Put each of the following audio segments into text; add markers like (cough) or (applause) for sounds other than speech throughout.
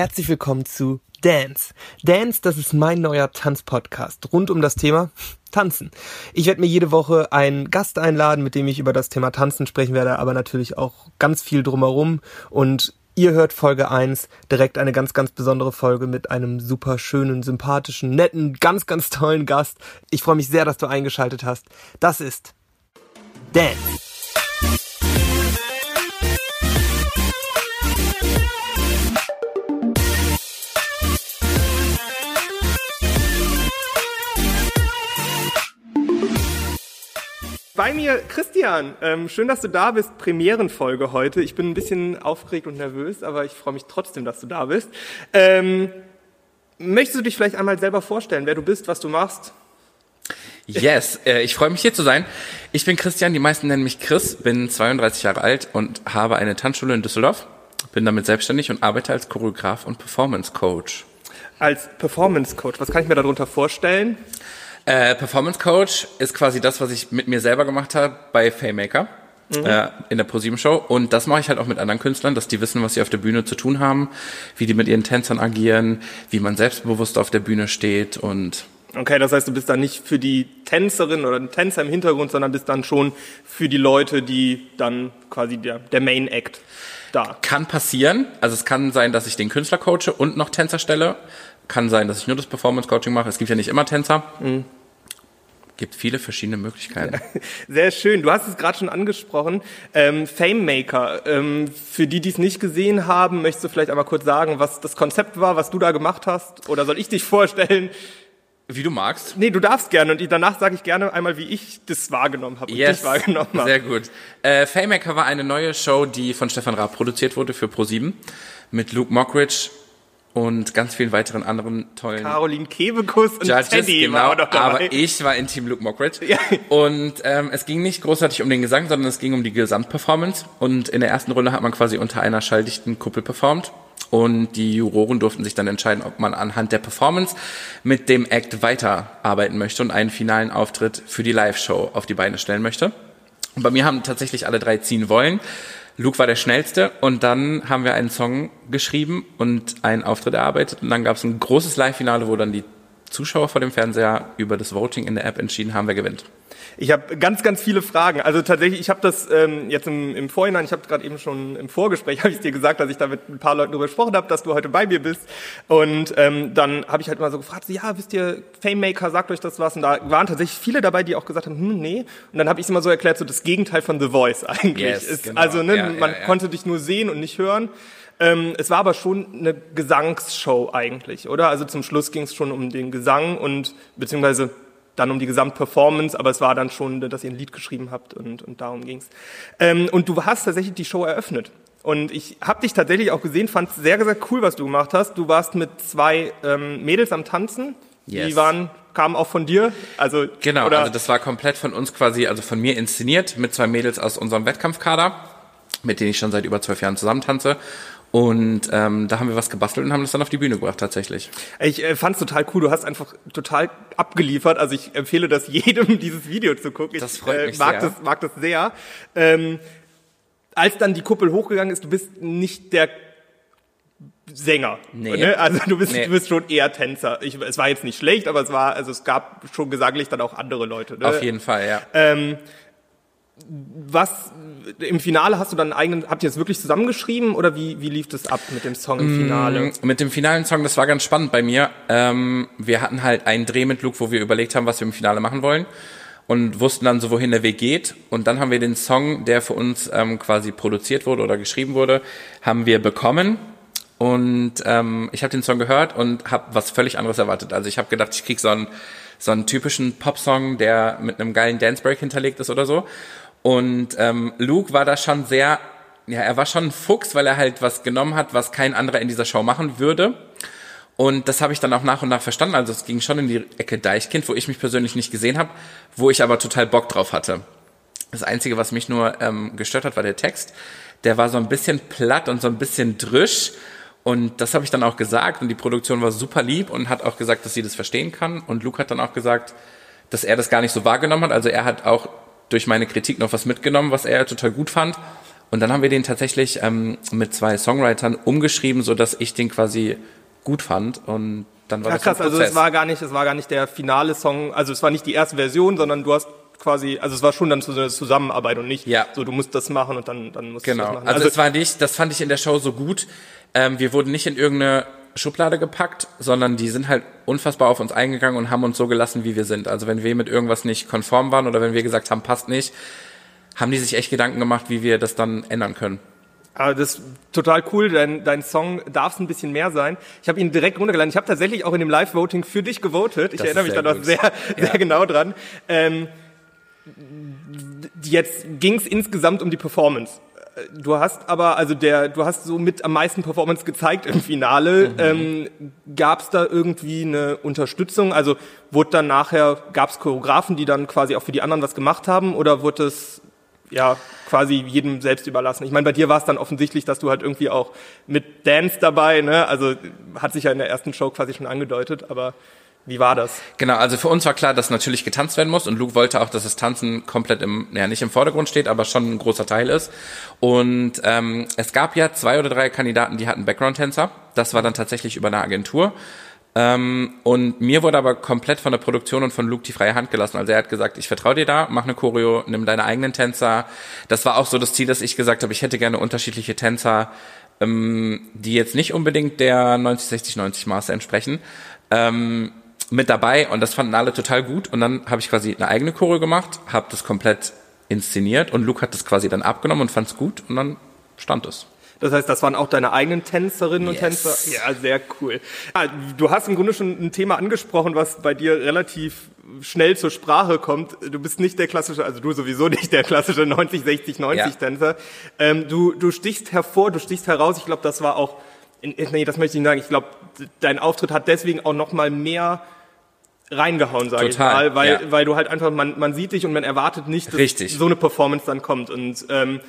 Herzlich willkommen zu Dance. Dance, das ist mein neuer Tanzpodcast rund um das Thema Tanzen. Ich werde mir jede Woche einen Gast einladen, mit dem ich über das Thema Tanzen sprechen werde, aber natürlich auch ganz viel drumherum und Ihr hört Folge 1, direkt eine ganz, ganz besondere Folge mit einem super schönen, sympathischen, netten, ganz, ganz tollen Gast. Ich freue mich sehr, dass du eingeschaltet hast. Das ist Dan. Bei mir Christian. Ähm, schön, dass du da bist. Premierenfolge heute. Ich bin ein bisschen aufgeregt und nervös, aber ich freue mich trotzdem, dass du da bist. Ähm, möchtest du dich vielleicht einmal selber vorstellen, wer du bist, was du machst? Yes, äh, ich freue mich hier zu sein. Ich bin Christian, die meisten nennen mich Chris, bin 32 Jahre alt und habe eine Tanzschule in Düsseldorf. Bin damit selbstständig und arbeite als Choreograf und Performance Coach. Als Performance Coach, was kann ich mir darunter vorstellen? Äh, Performance Coach ist quasi das, was ich mit mir selber gemacht habe bei Faymaker. Mhm. Äh, in der ProSieben Show und das mache ich halt auch mit anderen Künstlern, dass die wissen, was sie auf der Bühne zu tun haben, wie die mit ihren Tänzern agieren, wie man selbstbewusst auf der Bühne steht und Okay, das heißt, du bist dann nicht für die Tänzerin oder den Tänzer im Hintergrund, sondern bist dann schon für die Leute, die dann quasi der, der Main Act da. Kann passieren. Also es kann sein, dass ich den Künstler coache und noch Tänzer stelle. Kann sein, dass ich nur das Performance Coaching mache. Es gibt ja nicht immer Tänzer. Mhm gibt viele verschiedene Möglichkeiten. (laughs) Sehr schön. Du hast es gerade schon angesprochen. Ähm, Fame Maker. Ähm, für die, die es nicht gesehen haben, möchtest du vielleicht einmal kurz sagen, was das Konzept war, was du da gemacht hast? Oder soll ich dich vorstellen? Wie du magst. Nee, du darfst gerne. Und danach sage ich gerne einmal, wie ich das wahrgenommen habe. Yes. wahrgenommen habe. Sehr gut. Äh, Fame war eine neue Show, die von Stefan Raab produziert wurde für Pro7 mit Luke Mockridge und ganz vielen weiteren anderen tollen Caroline Kebekus und Judges, Teddy genau, war dabei. aber ich war in Team Luke Mockridge ja. und ähm, es ging nicht großartig um den Gesang, sondern es ging um die Gesamtperformance und in der ersten Runde hat man quasi unter einer schalldichten Kuppel performt und die Juroren durften sich dann entscheiden, ob man anhand der Performance mit dem Act weiterarbeiten möchte und einen finalen Auftritt für die Live-Show auf die Beine stellen möchte. Und bei mir haben tatsächlich alle drei ziehen wollen. Luke war der Schnellste und dann haben wir einen Song geschrieben und einen Auftritt erarbeitet und dann gab es ein großes Live-Finale, wo dann die Zuschauer vor dem Fernseher über das Voting in der App entschieden haben, wer gewinnt. Ich habe ganz, ganz viele Fragen. Also tatsächlich, ich habe das ähm, jetzt im, im Vorhinein, ich habe gerade eben schon im Vorgespräch, (laughs) habe ich dir gesagt, dass ich da mit ein paar Leuten darüber gesprochen habe, dass du heute bei mir bist. Und ähm, dann habe ich halt mal so gefragt, so, ja, wisst ihr, Famemaker, sagt euch das was? Und da waren tatsächlich viele dabei, die auch gesagt haben, hm, nee. Und dann habe ich es immer so erklärt, so das Gegenteil von The Voice (laughs) eigentlich. Yes, ist, genau. Also ne, ja, man ja, ja. konnte dich nur sehen und nicht hören. Ähm, es war aber schon eine Gesangsshow eigentlich, oder? Also zum Schluss ging es schon um den Gesang und beziehungsweise dann um die Gesamtperformance, aber es war dann schon, dass ihr ein Lied geschrieben habt und, und darum ging's. Ähm, und du hast tatsächlich die Show eröffnet. Und ich habe dich tatsächlich auch gesehen, fand es sehr, sehr cool, was du gemacht hast. Du warst mit zwei ähm, Mädels am Tanzen. Yes. Die waren, kamen auch von dir. Also, genau, oder? also das war komplett von uns quasi, also von mir inszeniert, mit zwei Mädels aus unserem Wettkampfkader, mit denen ich schon seit über zwölf Jahren zusammen tanze. Und ähm, da haben wir was gebastelt und haben das dann auf die Bühne gebracht tatsächlich. Ich äh, fand es total cool. Du hast einfach total abgeliefert. Also ich empfehle das (laughs) jedem, dieses Video zu gucken. Das freut äh, mich mag sehr. Das, mag das sehr. Ähm, als dann die Kuppel hochgegangen ist, du bist nicht der Sänger. Nee. Ne? Also du bist, nee. du bist schon eher Tänzer. Ich, es war jetzt nicht schlecht, aber es war, also es gab schon gesaglich dann auch andere Leute. Ne? Auf jeden Fall, ja. Ähm, was im Finale hast du dann einen eigenen, habt ihr es wirklich zusammengeschrieben oder wie, wie lief das ab mit dem Song im Finale? Mm, mit dem finalen Song, das war ganz spannend bei mir. Ähm, wir hatten halt einen Dreh mit Luke, wo wir überlegt haben, was wir im Finale machen wollen und wussten dann so, wohin der Weg geht. Und dann haben wir den Song, der für uns ähm, quasi produziert wurde oder geschrieben wurde, haben wir bekommen. Und ähm, ich habe den Song gehört und habe was völlig anderes erwartet. Also ich habe gedacht, ich krieg so einen so einen typischen Popsong, der mit einem geilen Dancebreak hinterlegt ist oder so. Und ähm, Luke war da schon sehr, ja, er war schon ein Fuchs, weil er halt was genommen hat, was kein anderer in dieser Show machen würde. Und das habe ich dann auch nach und nach verstanden. Also es ging schon in die Ecke Deichkind, wo ich mich persönlich nicht gesehen habe, wo ich aber total Bock drauf hatte. Das Einzige, was mich nur ähm, gestört hat, war der Text. Der war so ein bisschen platt und so ein bisschen drüsch. Und das habe ich dann auch gesagt. Und die Produktion war super lieb und hat auch gesagt, dass sie das verstehen kann. Und Luke hat dann auch gesagt, dass er das gar nicht so wahrgenommen hat. Also er hat auch durch meine Kritik noch was mitgenommen, was er total gut fand. Und dann haben wir den tatsächlich ähm, mit zwei Songwritern umgeschrieben, so dass ich den quasi gut fand und dann war Ja, das krass, also es war gar nicht, es war gar nicht der finale Song, also es war nicht die erste Version, sondern du hast quasi, also es war schon dann so eine Zusammenarbeit und nicht Ja. so, du musst das machen und dann, dann musst du Genau. das machen. Also, es war nicht, das fand ich in der Show so gut. Ähm, wir wurden nicht in irgendeine Schublade gepackt, sondern die sind halt unfassbar auf uns eingegangen und haben uns so gelassen, wie wir sind. Also wenn wir mit irgendwas nicht konform waren oder wenn wir gesagt haben, passt nicht, haben die sich echt Gedanken gemacht, wie wir das dann ändern können. Aber das ist total cool. Dein, dein Song darf es ein bisschen mehr sein. Ich habe ihn direkt runtergeladen. Ich habe tatsächlich auch in dem Live-Voting für dich gewotet. Ich Das erinnere mich da sehr noch sehr, (laughs) sehr Ja. genau dran. Ähm, jetzt ging es insgesamt um die Performance. Du hast aber, also der, du hast so mit am meisten Performance gezeigt im Finale. Mhm. Ähm, gab es da irgendwie eine Unterstützung? Also wurde dann nachher, gab es Choreografen, die dann quasi auch für die anderen was gemacht haben? Oder wurde es ja quasi jedem selbst überlassen? Ich meine, bei dir war es dann offensichtlich, dass du halt irgendwie auch mit Dance dabei, ne? Also hat sich ja in der ersten Show quasi schon angedeutet, aber wie war das? Genau, also für uns war klar, dass natürlich getanzt werden muss und Luke wollte auch, dass das Tanzen komplett im, ja nicht im Vordergrund steht, aber schon ein großer Teil ist. Und ähm, es gab ja zwei oder drei Kandidaten, die hatten Background-Tänzer. Das war dann tatsächlich über eine Agentur. Ähm, und mir wurde aber komplett von der Produktion und von Luke die freie Hand gelassen. Also er hat gesagt, ich vertraue dir da, mach eine Choreo, nimm deine eigenen Tänzer. Das war auch so das Ziel, dass ich gesagt habe, ich hätte gerne unterschiedliche Tänzer, ähm, die jetzt nicht unbedingt der 90-60-90 Maße entsprechen. Ähm, mit dabei und das fanden alle total gut und dann habe ich quasi eine eigene Choreo gemacht, habe das komplett inszeniert und Luke hat das quasi dann abgenommen und fand es gut und dann stand es. Das heißt, das waren auch deine eigenen Tänzerinnen und Yes. Tänzer? Ja, sehr cool. Ah, du hast im Grunde schon ein Thema angesprochen, was bei dir relativ schnell zur Sprache kommt. Du bist nicht der klassische, also du sowieso (laughs) nicht der klassische 90, 60, 90 Ja. Tänzer. Ähm, du, du stichst hervor, du stichst heraus. Ich glaube, das war auch, nee, das möchte ich nicht sagen. Ich glaube, dein Auftritt hat deswegen auch noch mal mehr reingehauen, sage ich mal, weil, ja. weil du halt einfach, man, man sieht dich und man erwartet nicht, dass Richtig. so eine Performance dann kommt. Und ähm,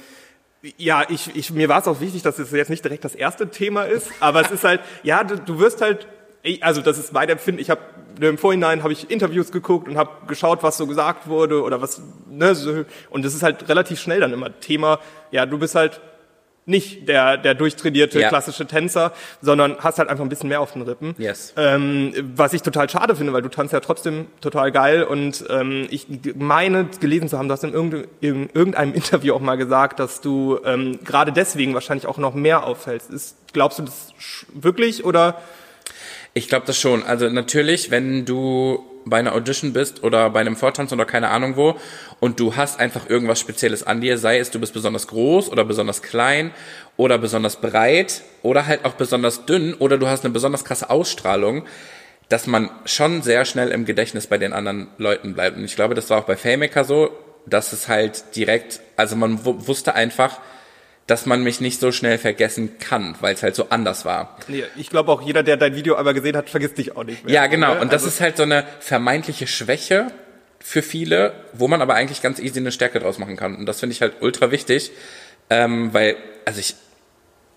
ja, ich, ich, mir war es auch wichtig, dass es jetzt nicht direkt das erste Thema ist, aber es ist halt, ja, du, du wirst halt, also das ist mein Empfinden, ich habe im Vorhinein habe ich Interviews geguckt und habe geschaut, was so gesagt wurde oder was, ne, so, und das ist halt relativ schnell dann immer Thema, ja, du bist halt nicht der, der durchtrainierte Ja. klassische Tänzer, sondern hast halt einfach ein bisschen mehr auf den Rippen. Yes. Ähm, was ich total schade finde, weil du tanzt ja trotzdem total geil und ähm, ich meine gelesen zu haben, du hast in irgendein- in irgendeinem (laughs) Interview auch mal gesagt, dass du ähm, gerade deswegen wahrscheinlich auch noch mehr auffällst. Ist, glaubst du das wirklich oder? Ich glaube das schon. Also natürlich, wenn du bei einer Audition bist oder bei einem Vortanz oder keine Ahnung wo und du hast einfach irgendwas Spezielles an dir, sei es du bist besonders groß oder besonders klein oder besonders breit oder halt auch besonders dünn oder du hast eine besonders krasse Ausstrahlung, dass man schon sehr schnell im Gedächtnis bei den anderen Leuten bleibt. Und ich glaube, das war auch bei Faymaker so, dass es halt direkt, also man wu- wusste einfach, dass man mich nicht so schnell vergessen kann, weil es halt so anders war. Nee, ich glaube auch jeder, der dein Video aber gesehen hat, vergisst dich auch nicht mehr. Ja, genau. Ne? Und das Also- ist halt so eine vermeintliche Schwäche für viele, wo man aber eigentlich ganz easy eine Stärke draus machen kann. Und das finde ich halt ultra wichtig, ähm, weil, also ich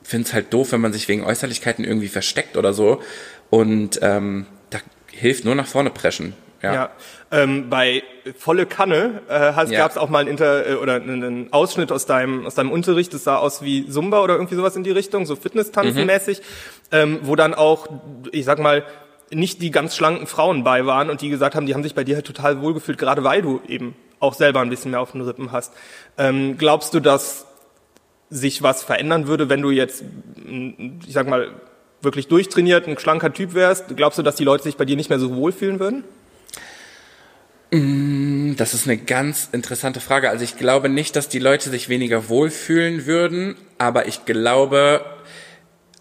finde es halt doof, wenn man sich wegen Äußerlichkeiten irgendwie versteckt oder so. Und ähm, da hilft nur nach vorne preschen. Ja. Ja, ähm, bei volle Kanne äh, hast, Ja. gab es auch mal ein Inter äh, oder einen, Ausschnitt aus deinem aus deinem Unterricht. Das sah aus wie Zumba oder irgendwie sowas in die Richtung, so Fitness-Tanzen-mäßig, ähm, wo dann auch, ich sag mal, nicht die ganz schlanken Frauen bei waren und die gesagt haben, die haben sich bei dir halt total wohlgefühlt, gerade weil du eben auch selber ein bisschen mehr auf den Rippen hast. Ähm, glaubst du, dass sich was verändern würde, wenn du jetzt, ich sag mal, wirklich durchtrainiert, ein schlanker Typ wärst? Glaubst du, dass die Leute sich bei dir nicht mehr so wohlfühlen würden? Das ist eine ganz interessante Frage. Also ich glaube nicht, dass die Leute sich weniger wohlfühlen würden, aber ich glaube,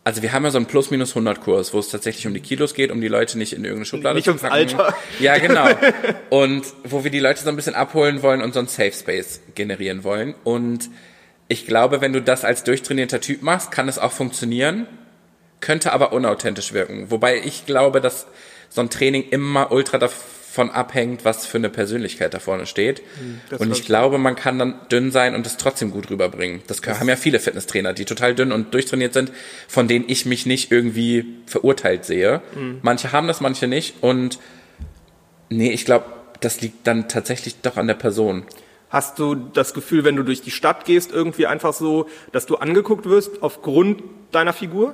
also wir haben ja so einen Plus-Minus-100-Kurs, wo es tatsächlich um die Kilos geht, um die Leute nicht in irgendeine Schublade Nicht zu ums packen. Alter. Ja, genau. (laughs) Und wo wir die Leute so ein bisschen abholen wollen und so einen Safe Space generieren wollen. Und ich glaube, wenn du das als durchtrainierter Typ machst, kann es auch funktionieren, könnte aber unauthentisch wirken. Wobei ich glaube, dass so ein Training immer ultra davon abhängt, was für eine Persönlichkeit da vorne steht. Hm, das und ich glaube, man kann dann dünn sein und es trotzdem gut rüberbringen. Das haben ja viele Fitnesstrainer, die total dünn und durchtrainiert sind, von denen ich mich nicht irgendwie verurteilt sehe. Hm. Manche haben das, manche nicht. Und nee, ich glaube, das liegt dann tatsächlich doch an der Person. Hast du das Gefühl, wenn du durch die Stadt gehst, irgendwie einfach so, dass du angeguckt wirst aufgrund deiner Figur?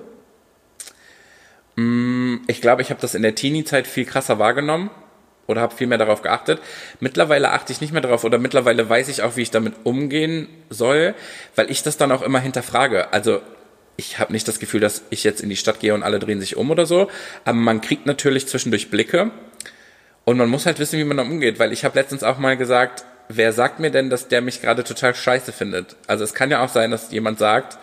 Ich glaube, ich habe das in der Teenie-Zeit viel krasser wahrgenommen oder habe viel mehr darauf geachtet. Mittlerweile achte ich nicht mehr darauf oder mittlerweile weiß ich auch, wie ich damit umgehen soll, weil ich das dann auch immer hinterfrage. Also ich habe nicht das Gefühl, dass ich jetzt in die Stadt gehe und alle drehen sich um oder so, aber man kriegt natürlich zwischendurch Blicke und man muss halt wissen, wie man da umgeht, weil ich habe letztens auch mal gesagt, wer sagt mir denn, dass der mich gerade total scheiße findet? Also es kann ja auch sein, dass jemand sagt,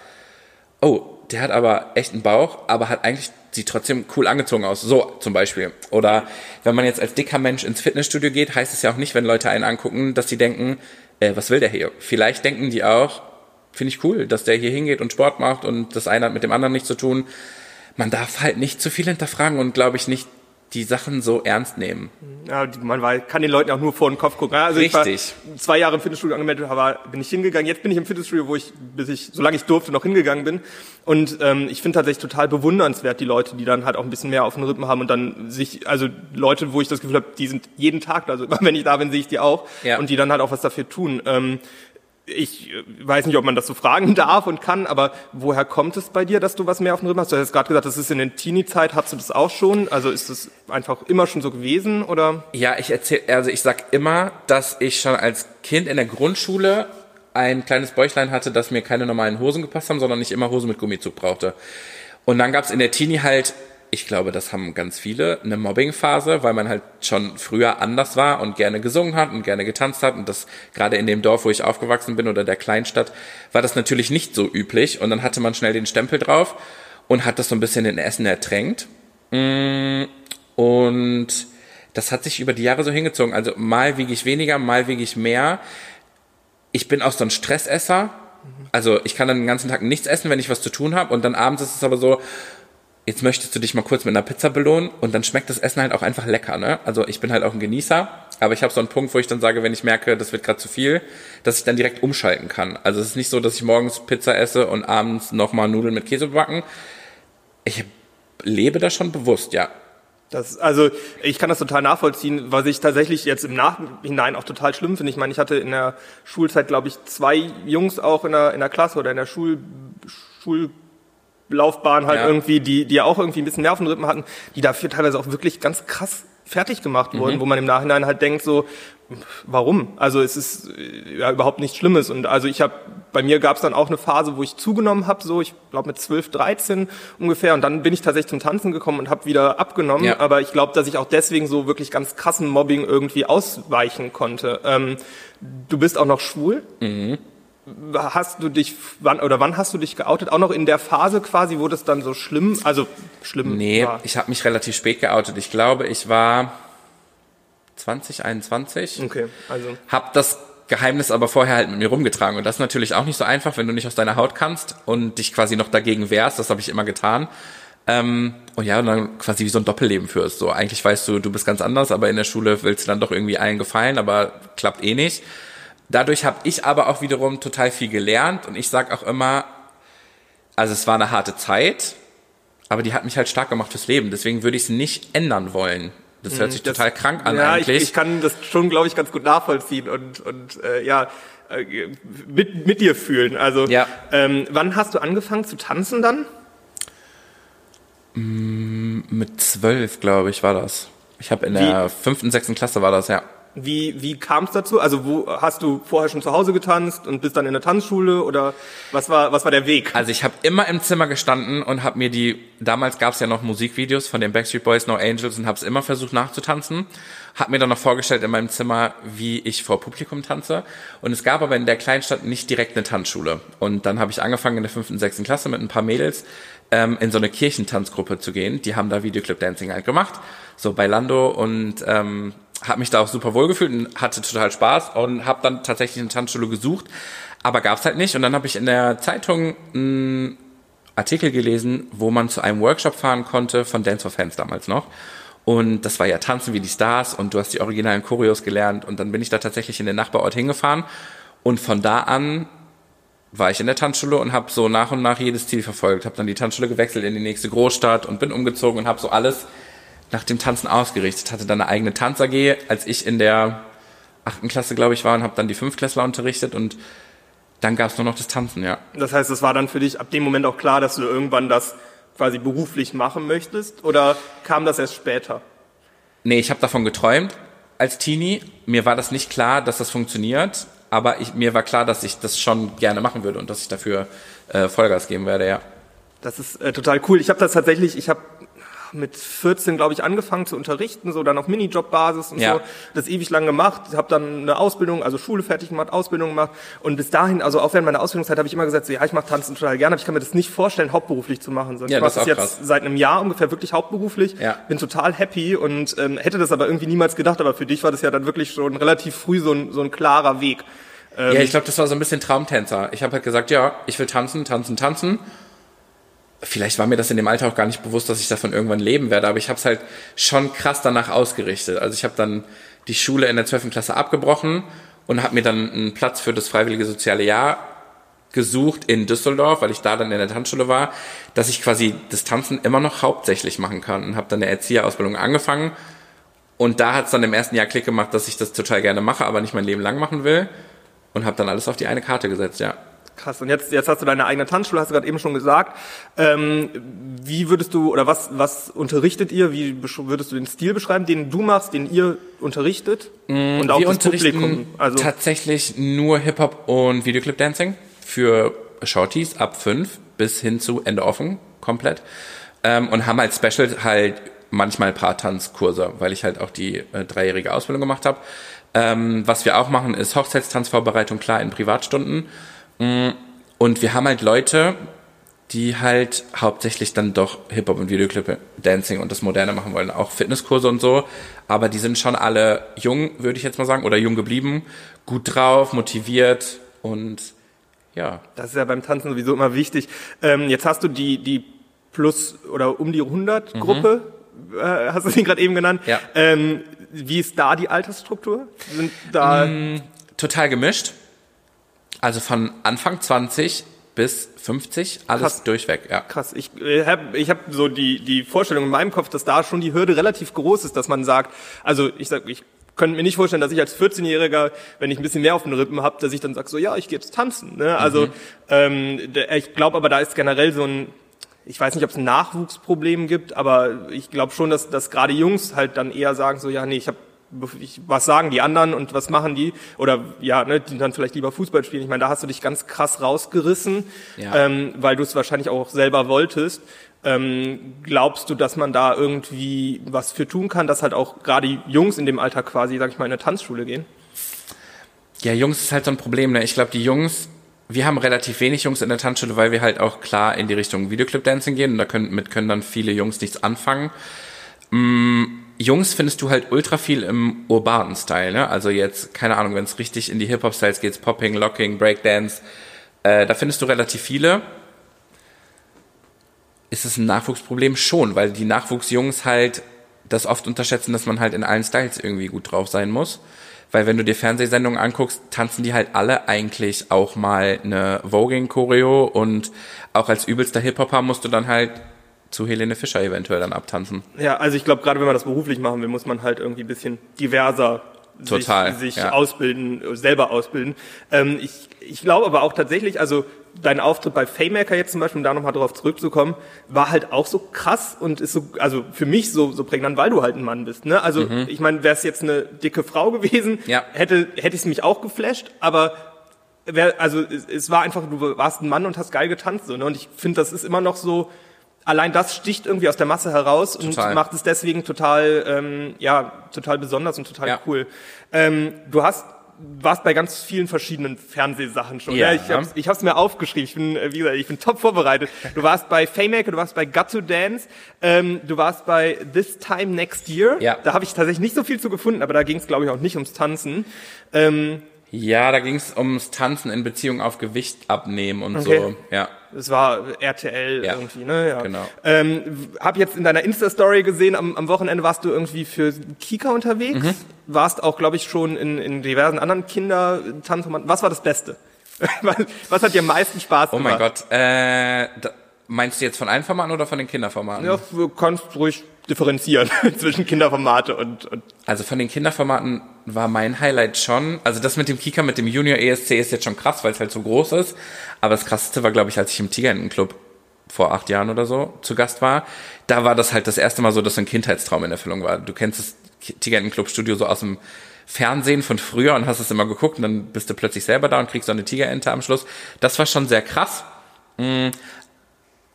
oh, der hat aber echt einen Bauch, aber hat eigentlich sieht trotzdem cool angezogen aus. So zum Beispiel. Oder wenn man jetzt als dicker Mensch ins Fitnessstudio geht, heißt es ja auch nicht, wenn Leute einen angucken, dass sie denken, äh, was will der hier? Vielleicht denken die auch, finde ich cool, dass der hier hingeht und Sport macht und das eine hat mit dem anderen nichts zu tun. Man darf halt nicht zu viel hinterfragen und glaube ich nicht die Sachen so ernst nehmen. Ja, man war, kann den Leuten auch nur vor den Kopf gucken. Also Richtig. Ich war zwei Jahre im Fitnessstudio angemeldet, aber bin ich hingegangen. Jetzt bin ich im Fitnessstudio, wo ich, bis ich, solange ich durfte, noch hingegangen bin. Und ähm, ich finde tatsächlich total bewundernswert die Leute, die dann halt auch ein bisschen mehr auf den Rippen haben und dann sich, also Leute, wo ich das Gefühl habe, die sind jeden Tag, also (laughs) immer wenn ich da bin, sehe ich die auch Ja. und die dann halt auch was dafür tun. Ähm, ich äh, weiß nicht, ob man das so fragen (laughs) darf und kann, aber woher kommt es bei dir, dass du was mehr auf dem Rippen hast? Du hast gerade gesagt, das ist in der Teenie-Zeit, hast du das auch schon? Also ist das einfach immer schon so gewesen oder? Ja, ich erzähl, also ich sag immer, dass ich schon als Kind in der Grundschule ein kleines Bäuchlein hatte, dass mir keine normalen Hosen gepasst haben, sondern ich immer Hosen mit Gummizug brauchte. Und dann gab's in der Teenie halt, ich glaube, das haben ganz viele, eine Mobbing-Phase, weil man halt schon früher anders war und gerne gesungen hat und gerne getanzt hat. Und das gerade in dem Dorf, wo ich aufgewachsen bin oder der Kleinstadt, war das natürlich nicht so üblich. Und dann hatte man schnell den Stempel drauf und hat das so ein bisschen in Essen ertränkt. Mm, Und das hat sich über die Jahre so hingezogen. Also mal wiege ich weniger, mal wiege ich mehr. Ich bin auch so ein Stressesser. Also ich kann dann den ganzen Tag nichts essen, wenn ich was zu tun habe. Und dann abends ist es aber so, jetzt möchtest du dich mal kurz mit einer Pizza belohnen und dann schmeckt das Essen halt auch einfach lecker. Ne? Also ich bin halt auch ein Genießer, aber ich habe so einen Punkt, wo ich dann sage, wenn ich merke, das wird gerade zu viel, dass ich dann direkt umschalten kann. Also es ist nicht so, dass ich morgens Pizza esse und abends nochmal Nudeln mit Käse backen. Ich lebe da schon bewusst, ja. Das, also ich kann das total nachvollziehen, was ich tatsächlich jetzt im Nachhinein auch total schlimm finde. Ich meine, ich hatte in der Schulzeit, glaube ich, zwei Jungs auch in der, in der Klasse oder in der Schul, Schullaufbahn halt Ja. irgendwie, die, die auch irgendwie ein bisschen Nervenrippen hatten, die dafür teilweise auch wirklich ganz krass fertig gemacht wurden, wo man im Nachhinein halt denkt so, warum? Also es ist äh, ja überhaupt nichts Schlimmes und also ich habe bei mir gab es dann auch eine Phase, wo ich zugenommen habe, so ich glaube mit 12, 13 ungefähr und dann bin ich tatsächlich zum Tanzen gekommen und habe wieder abgenommen, Ja. aber ich glaube, dass ich auch deswegen so wirklich ganz krassen Mobbing irgendwie ausweichen konnte. Ähm, du bist auch noch schwul? Hast du dich wann oder wann hast du dich geoutet? Auch noch in der Phase quasi, wo das dann so schlimm, also schlimm Nee, war. ich habe mich relativ spät geoutet. Ich glaube, ich war 2021. Okay, also Hab das Geheimnis aber vorher halt mit mir rumgetragen. Und das ist natürlich auch nicht so einfach, wenn du nicht aus deiner Haut kannst und dich quasi noch dagegen wehrst. Das habe ich immer getan. Ähm, und ja, und dann quasi wie so ein Doppelleben führst. So, eigentlich weißt du, du bist ganz anders, aber in der Schule willst du dann doch irgendwie allen gefallen, aber klappt eh nicht. Dadurch habe ich aber auch wiederum total viel gelernt und ich sag auch immer, also es war eine harte Zeit, aber die hat mich halt stark gemacht fürs Leben. Deswegen würde ich es nicht ändern wollen. Das hört sich Das- total krank an ja, eigentlich. Ich, ich kann das schon, glaube ich, ganz gut nachvollziehen und, und äh, ja, äh, mit, mit dir fühlen. Also, Ja. ähm, wann hast du angefangen zu tanzen dann? Mit zwölf, glaube ich, war das. Ich habe in der fünften, sechsten Klasse war das, ja. Wie, wie kam es dazu? Also, wo hast du vorher schon zu Hause getanzt und bist dann in der Tanzschule oder was war, was war der Weg? Also ich habe immer im Zimmer gestanden und habe mir die, damals gab es ja noch Musikvideos von den Backstreet Boys, No Angels und habe es immer versucht nachzutanzen. Habe mir dann noch vorgestellt in meinem Zimmer, wie ich vor Publikum tanze. Und es gab aber in der Kleinstadt nicht direkt eine Tanzschule. Und dann habe ich angefangen in der fünften, sechsten Klasse mit ein paar Mädels ähm, in so eine Kirchentanzgruppe zu gehen. Die haben da Videoclip Dancing halt gemacht, so bei Lando und ähm, habe mich da auch super wohl gefühlt und hatte total Spaß und habe dann tatsächlich eine Tanzschule gesucht, aber gab's halt nicht. Und dann habe ich in der Zeitung einen Artikel gelesen, wo man zu einem Workshop fahren konnte von Dance for Fans damals noch. Und das war ja Tanzen wie die Stars und du hast die originalen Choreos gelernt. Und dann bin ich da tatsächlich in den Nachbarort hingefahren. Und von da an war ich in der Tanzschule und habe so nach und nach jedes Ziel verfolgt. Habe dann die Tanzschule gewechselt in die nächste Großstadt und bin umgezogen und habe so alles nach dem Tanzen ausgerichtet. Hatte dann eine eigene Tanz AG, als ich in der achten Klasse, glaube ich, war und habe dann die Fünftklässler unterrichtet und dann gab es nur noch das Tanzen, ja. Das heißt, es war dann für dich ab dem Moment auch klar, dass du irgendwann das quasi beruflich machen möchtest oder kam das erst später? Nee, ich habe davon geträumt als Teenie. Mir war das nicht klar, dass das funktioniert, aber ich, mir war klar, dass ich das schon gerne machen würde und dass ich dafür äh, Vollgas geben werde, ja. Das ist äh, total cool. Ich habe das tatsächlich, ich habe mit 14, glaube ich, angefangen zu unterrichten, so dann auf Minijob-Basis und Ja. so. Das ewig lang gemacht, habe dann eine Ausbildung, also Schule fertig gemacht, Ausbildung gemacht und bis dahin, also auch während meiner Ausbildungszeit habe ich immer gesagt, so, ja, ich mache Tanzen total gerne, aber ich kann mir das nicht vorstellen, hauptberuflich zu machen. So, Ja, ich mache das jetzt krass. seit einem Jahr ungefähr wirklich hauptberuflich, Ja. bin total happy und ähm, hätte das aber irgendwie niemals gedacht, aber für dich war das ja dann wirklich schon relativ früh so ein, so ein klarer Weg. Ähm, ja, ich glaube, das war so ein bisschen Traumtänzer. Ich habe halt gesagt, ja, ich will tanzen, tanzen, tanzen. Vielleicht war mir das in dem Alter auch gar nicht bewusst, dass ich davon irgendwann leben werde, aber ich habe es halt schon krass danach ausgerichtet. Also ich habe dann die Schule in der 12. Klasse abgebrochen und habe mir dann einen Platz für das freiwillige soziale Jahr gesucht in Düsseldorf, weil ich da dann in der Tanzschule war, dass ich quasi das Tanzen immer noch hauptsächlich machen kann und habe dann eine Erzieherausbildung angefangen und da hat es dann im ersten Jahr Klick gemacht, dass ich das total gerne mache, aber nicht mein Leben lang machen will und habe dann alles auf die eine Karte gesetzt, ja. Krass. Und jetzt, jetzt hast du deine eigene Tanzschule, hast du gerade eben schon gesagt. Ähm, wie würdest du oder was, was unterrichtet ihr? Wie würdest du den Stil beschreiben, den du machst, den ihr unterrichtet? Und auch das Publikum. Also tatsächlich nur Hip-Hop und Videoclip-Dancing für Shorties ab fünf bis hin zu Ende offen, komplett. Ähm, und haben als Special halt manchmal Paar-Tanzkurse, weil ich halt auch die äh, dreijährige Ausbildung gemacht habe. Ähm, was wir auch machen, ist Hochzeitstanzvorbereitung, klar, in Privatstunden. Mm, Und wir haben halt Leute, die halt hauptsächlich dann doch Hip-Hop und Videoclip, Dancing und das Moderne machen wollen, auch Fitnesskurse und so. Aber die sind schon alle jung, würde ich jetzt mal sagen, oder jung geblieben, gut drauf, motiviert und ja. das ist ja beim Tanzen sowieso immer wichtig. Ähm, jetzt hast du die, die plus oder um die 100 Gruppe, äh, hast du sie gerade eben genannt. Ja. Ähm, wie ist da die Altersstruktur? Sind da Total gemischt. Also von Anfang 20 bis 50, alles Krass. durchweg, ja. Krass, ich äh, habe ich hab so die, die Vorstellung in meinem Kopf, dass da schon die Hürde relativ groß ist, dass man sagt, also ich sag, ich könnte mir nicht vorstellen, dass ich als 14-Jähriger, wenn ich ein bisschen mehr auf den Rippen habe, dass ich dann sage, so ja, ich gehe jetzt tanzen. Ne? Also ähm, der- ich glaube aber, da ist generell so ein, ich weiß nicht, ob es ein Nachwuchsproblem gibt, aber ich glaube schon, dass, dass gerade Jungs halt dann eher sagen, so ja, nee, ich habe was sagen die anderen und was machen die? Oder ja, ne, die dann vielleicht lieber Fußball spielen. Ich meine, da hast du dich ganz krass rausgerissen, Ja. ähm, weil du es wahrscheinlich auch selber wolltest. Ähm, glaubst du, dass man da irgendwie was für tun kann, dass halt auch gerade Jungs in dem Alter quasi, sag ich mal, in eine Tanzschule gehen? Ja, Jungs ist halt so ein Problem. Ne? Ich glaube, die Jungs, wir haben relativ wenig Jungs in der Tanzschule, weil wir halt auch klar in die Richtung Videoclip-Dancing gehen und da können, mit können dann viele Jungs nichts anfangen. Mm, Jungs findest du halt ultra viel im urbanen Style, ne? Also jetzt, keine Ahnung, wenn es richtig in die Hip-Hop-Styles geht, Popping, Locking, Breakdance, äh, da findest du relativ viele. Ist es ein Nachwuchsproblem? Schon, weil die Nachwuchsjungs halt das oft unterschätzen, dass man halt in allen Styles irgendwie gut drauf sein muss. Weil wenn du dir Fernsehsendungen anguckst, tanzen die halt alle eigentlich auch mal eine Voging-Choreo und auch als übelster Hip-Hopper musst du dann halt zu Helene Fischer eventuell dann abtanzen. Ja, also ich glaube, gerade wenn man das beruflich machen will, muss man halt irgendwie ein bisschen diverser Total, sich, sich ja. ausbilden, selber ausbilden. Ähm, ich ich glaube aber auch tatsächlich, also dein Auftritt bei Faymaker jetzt zum Beispiel, um da nochmal drauf zurückzukommen, war halt auch so krass und ist so, also für mich so, so prägnant, weil du halt ein Mann bist. Ne? Also ich meine, wäre es jetzt eine dicke Frau gewesen, Mhm. Ja. hätte hätte ich mich auch geflasht, aber wer, also es, es war einfach, du warst ein Mann und hast geil getanzt. So, ne? Und ich finde, das ist immer noch so, allein das sticht irgendwie aus der Masse heraus Total. und macht es deswegen total, ähm, ja, total besonders und total Ja. cool. Ähm, du hast warst bei ganz vielen verschiedenen Fernsehsachen schon. Ja. Ja, ich hab's, ich hab's mir aufgeschrieben. Ich bin, äh, wie gesagt, ich bin top vorbereitet. Du warst bei Faymaker, du warst bei Got to Dance, ähm, du warst bei This Time Next Year. Ja. Da habe ich tatsächlich nicht so viel zu gefunden, aber da ging es, glaube ich, auch nicht ums Tanzen. Ähm, Ja, da ging es ums Tanzen in Beziehung auf Gewicht abnehmen und Okay. so. Ja. Das war RTL Ja, irgendwie, ne? Ja. genau. Ähm, hab jetzt in deiner Insta-Story gesehen, am, am Wochenende warst du irgendwie für Kika unterwegs. Mhm. Warst auch, glaube ich, schon in, in diversen anderen Kindertanzformaten. Was war das Beste? (laughs) was, hat dir am meisten Spaß Oh gemacht? mein Gott. Äh, da, meinst du jetzt von allen Formaten oder von den Kinderformaten? Ja, du kannst ruhig differenzieren (laughs) zwischen Kinderformate und, und Also von den Kinderformaten war mein Highlight schon, also das mit dem Kika, mit dem Junior ESC ist jetzt schon krass, weil es halt so groß ist. Aber das krasseste war, glaube ich, als ich im Tigerentenclub vor acht Jahren oder so zu Gast war. Da war das halt das erste Mal so, dass so ein Kindheitstraum in Erfüllung war. Du kennst das Tigerentenclub Studio so aus dem Fernsehen von früher und hast es immer geguckt und dann bist du plötzlich selber da und kriegst so eine Tigerente am Schluss. Das war schon sehr krass.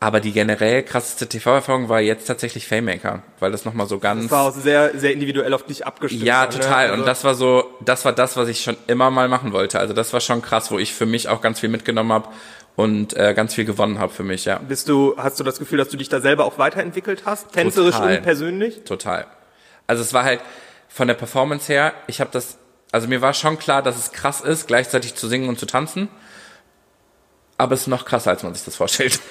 Aber die generell krasseste TV-Erfahrung war jetzt tatsächlich Faymaker, weil das nochmal so ganz... das war auch sehr, sehr individuell auf dich abgestimmt. Ja, war, ne? total. Also- Und das war so, das war das, was ich schon immer mal machen wollte. Also das war schon krass, wo ich für mich auch ganz viel mitgenommen habe und äh, ganz viel gewonnen habe für mich, ja. Bist du, hast du das Gefühl, dass du dich da selber auch weiterentwickelt hast? Tänzerisch Total. und persönlich? Total. Also es war halt von der Performance her, ich habe das, also mir war schon klar, dass es krass ist, gleichzeitig zu singen und zu tanzen. Aber es ist noch krasser, als man sich das vorstellt. (laughs)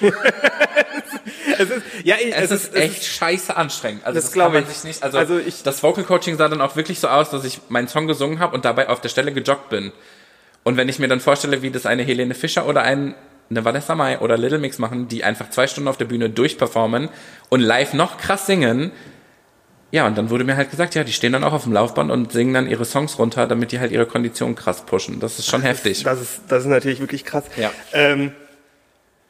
Es ist, ja, ich- Es, ist echt scheiße anstrengend. Also Das das, glaub kann man ich. nicht. Also, Also ich- das Vocal Coaching sah dann auch wirklich so aus, dass ich meinen Song gesungen habe und dabei auf der Stelle gejoggt bin. Und wenn ich mir dann vorstelle, wie das eine Helene Fischer oder ein, eine Vanessa Mai oder Little Mix machen, die einfach zwei Stunden auf der Bühne durchperformen und live noch krass singen, ja, und dann wurde mir halt gesagt, ja, die stehen dann auch auf dem Laufband und singen dann ihre Songs runter, damit die halt ihre Kondition krass pushen. Das ist schon heftig. Das ist, das ist natürlich wirklich krass. Ja. Ähm,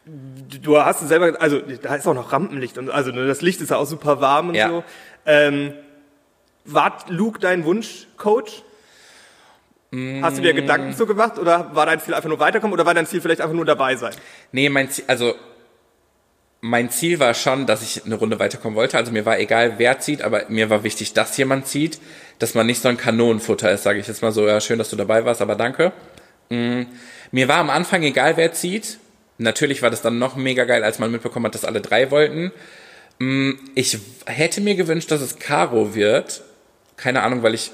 du hast es selber, also da ist auch noch Rampenlicht und also ne, das Licht ist ja auch super warm und Ja. so. Ähm, war Luke dein Wunschcoach? Hast du dir Gedanken zu gemacht oder war dein Ziel einfach nur weiterkommen oder war dein Ziel vielleicht einfach nur dabei sein? Nee, mein Ziel, also mein Ziel war schon, dass ich eine Runde weiterkommen wollte. Also mir war egal, wer zieht, aber mir war wichtig, dass jemand zieht, dass man nicht so ein Kanonenfutter ist, sage ich jetzt mal so. Ja, schön, dass du dabei warst, aber danke. Mm, Mir war am Anfang egal, wer zieht. Natürlich war das dann noch mega geil, als man mitbekommen hat, dass alle drei wollten. Mm, Ich hätte mir gewünscht, dass es Caro wird. Keine Ahnung, weil ich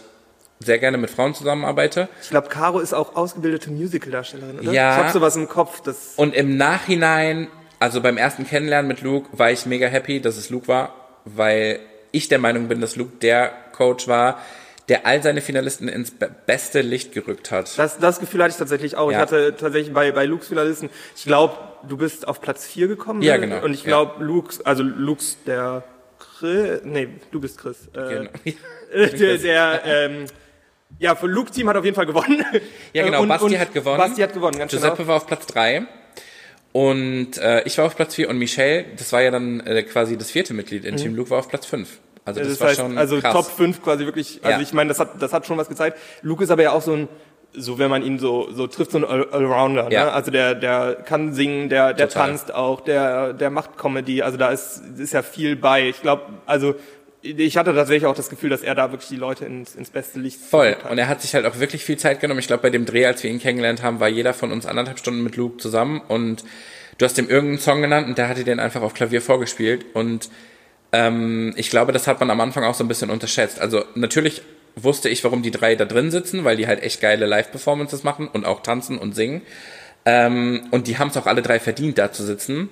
sehr gerne mit Frauen zusammenarbeite. Ich glaube, Caro ist auch ausgebildete Musicaldarstellerin, oder? Ja. Ich habe sowas im Kopf, das Und im Nachhinein, also beim ersten Kennenlernen mit Luke, war ich mega happy, dass es Luke war, weil ich der Meinung bin, dass Luke der Coach war, der all seine Finalisten ins be- beste Licht gerückt hat. Das, das Gefühl hatte ich tatsächlich auch. Ich Ja. hatte tatsächlich bei, bei Lukes Finalisten, ich glaube, du bist auf Platz 4 gekommen. Ja, genau. Und ich Ja. glaube, Lukes, also Lukes, der Chris, nee, du bist Chris. Äh, Genau. (laughs) der, der ähm, ja, für Luke Team hat auf jeden Fall gewonnen. Ja, genau, Und- Basti und hat gewonnen. Basti hat gewonnen, ganz Giuseppe genau. war auf Platz drei und äh, ich war auf Platz vier und Michelle, das war ja dann äh, quasi das vierte Mitglied in Team Luke, war auf Platz fünf. Also das, Mhm. Das, war heißt, schon also krass. Top 5 quasi wirklich, also Ja. ich meine, das hat, das hat schon was gezeigt. Luke ist aber ja auch so ein, so wenn man ihn so, so trifft, so ein All- Allrounder. Ja. Ne? Also der, der kann singen, der, der Total. tanzt auch, der, der macht Comedy. Also da ist, ist ja viel bei. Ich glaube, also ich hatte tatsächlich auch das Gefühl, dass er da wirklich die Leute ins, ins beste Licht Voll. hat. Und er hat sich halt auch wirklich viel Zeit genommen. Ich glaube, bei dem Dreh, als wir ihn kennengelernt haben, war jeder von uns anderthalb Stunden mit Luke zusammen und du hast ihm irgendeinen Song genannt und der hatte den einfach auf Klavier vorgespielt und ähm, ich glaube, das hat man am Anfang auch so ein bisschen unterschätzt. Also natürlich wusste ich, warum die drei da drin sitzen, weil die halt echt geile Live-Performances machen und auch tanzen und singen. Ähm, und die haben es auch alle drei verdient, da zu sitzen.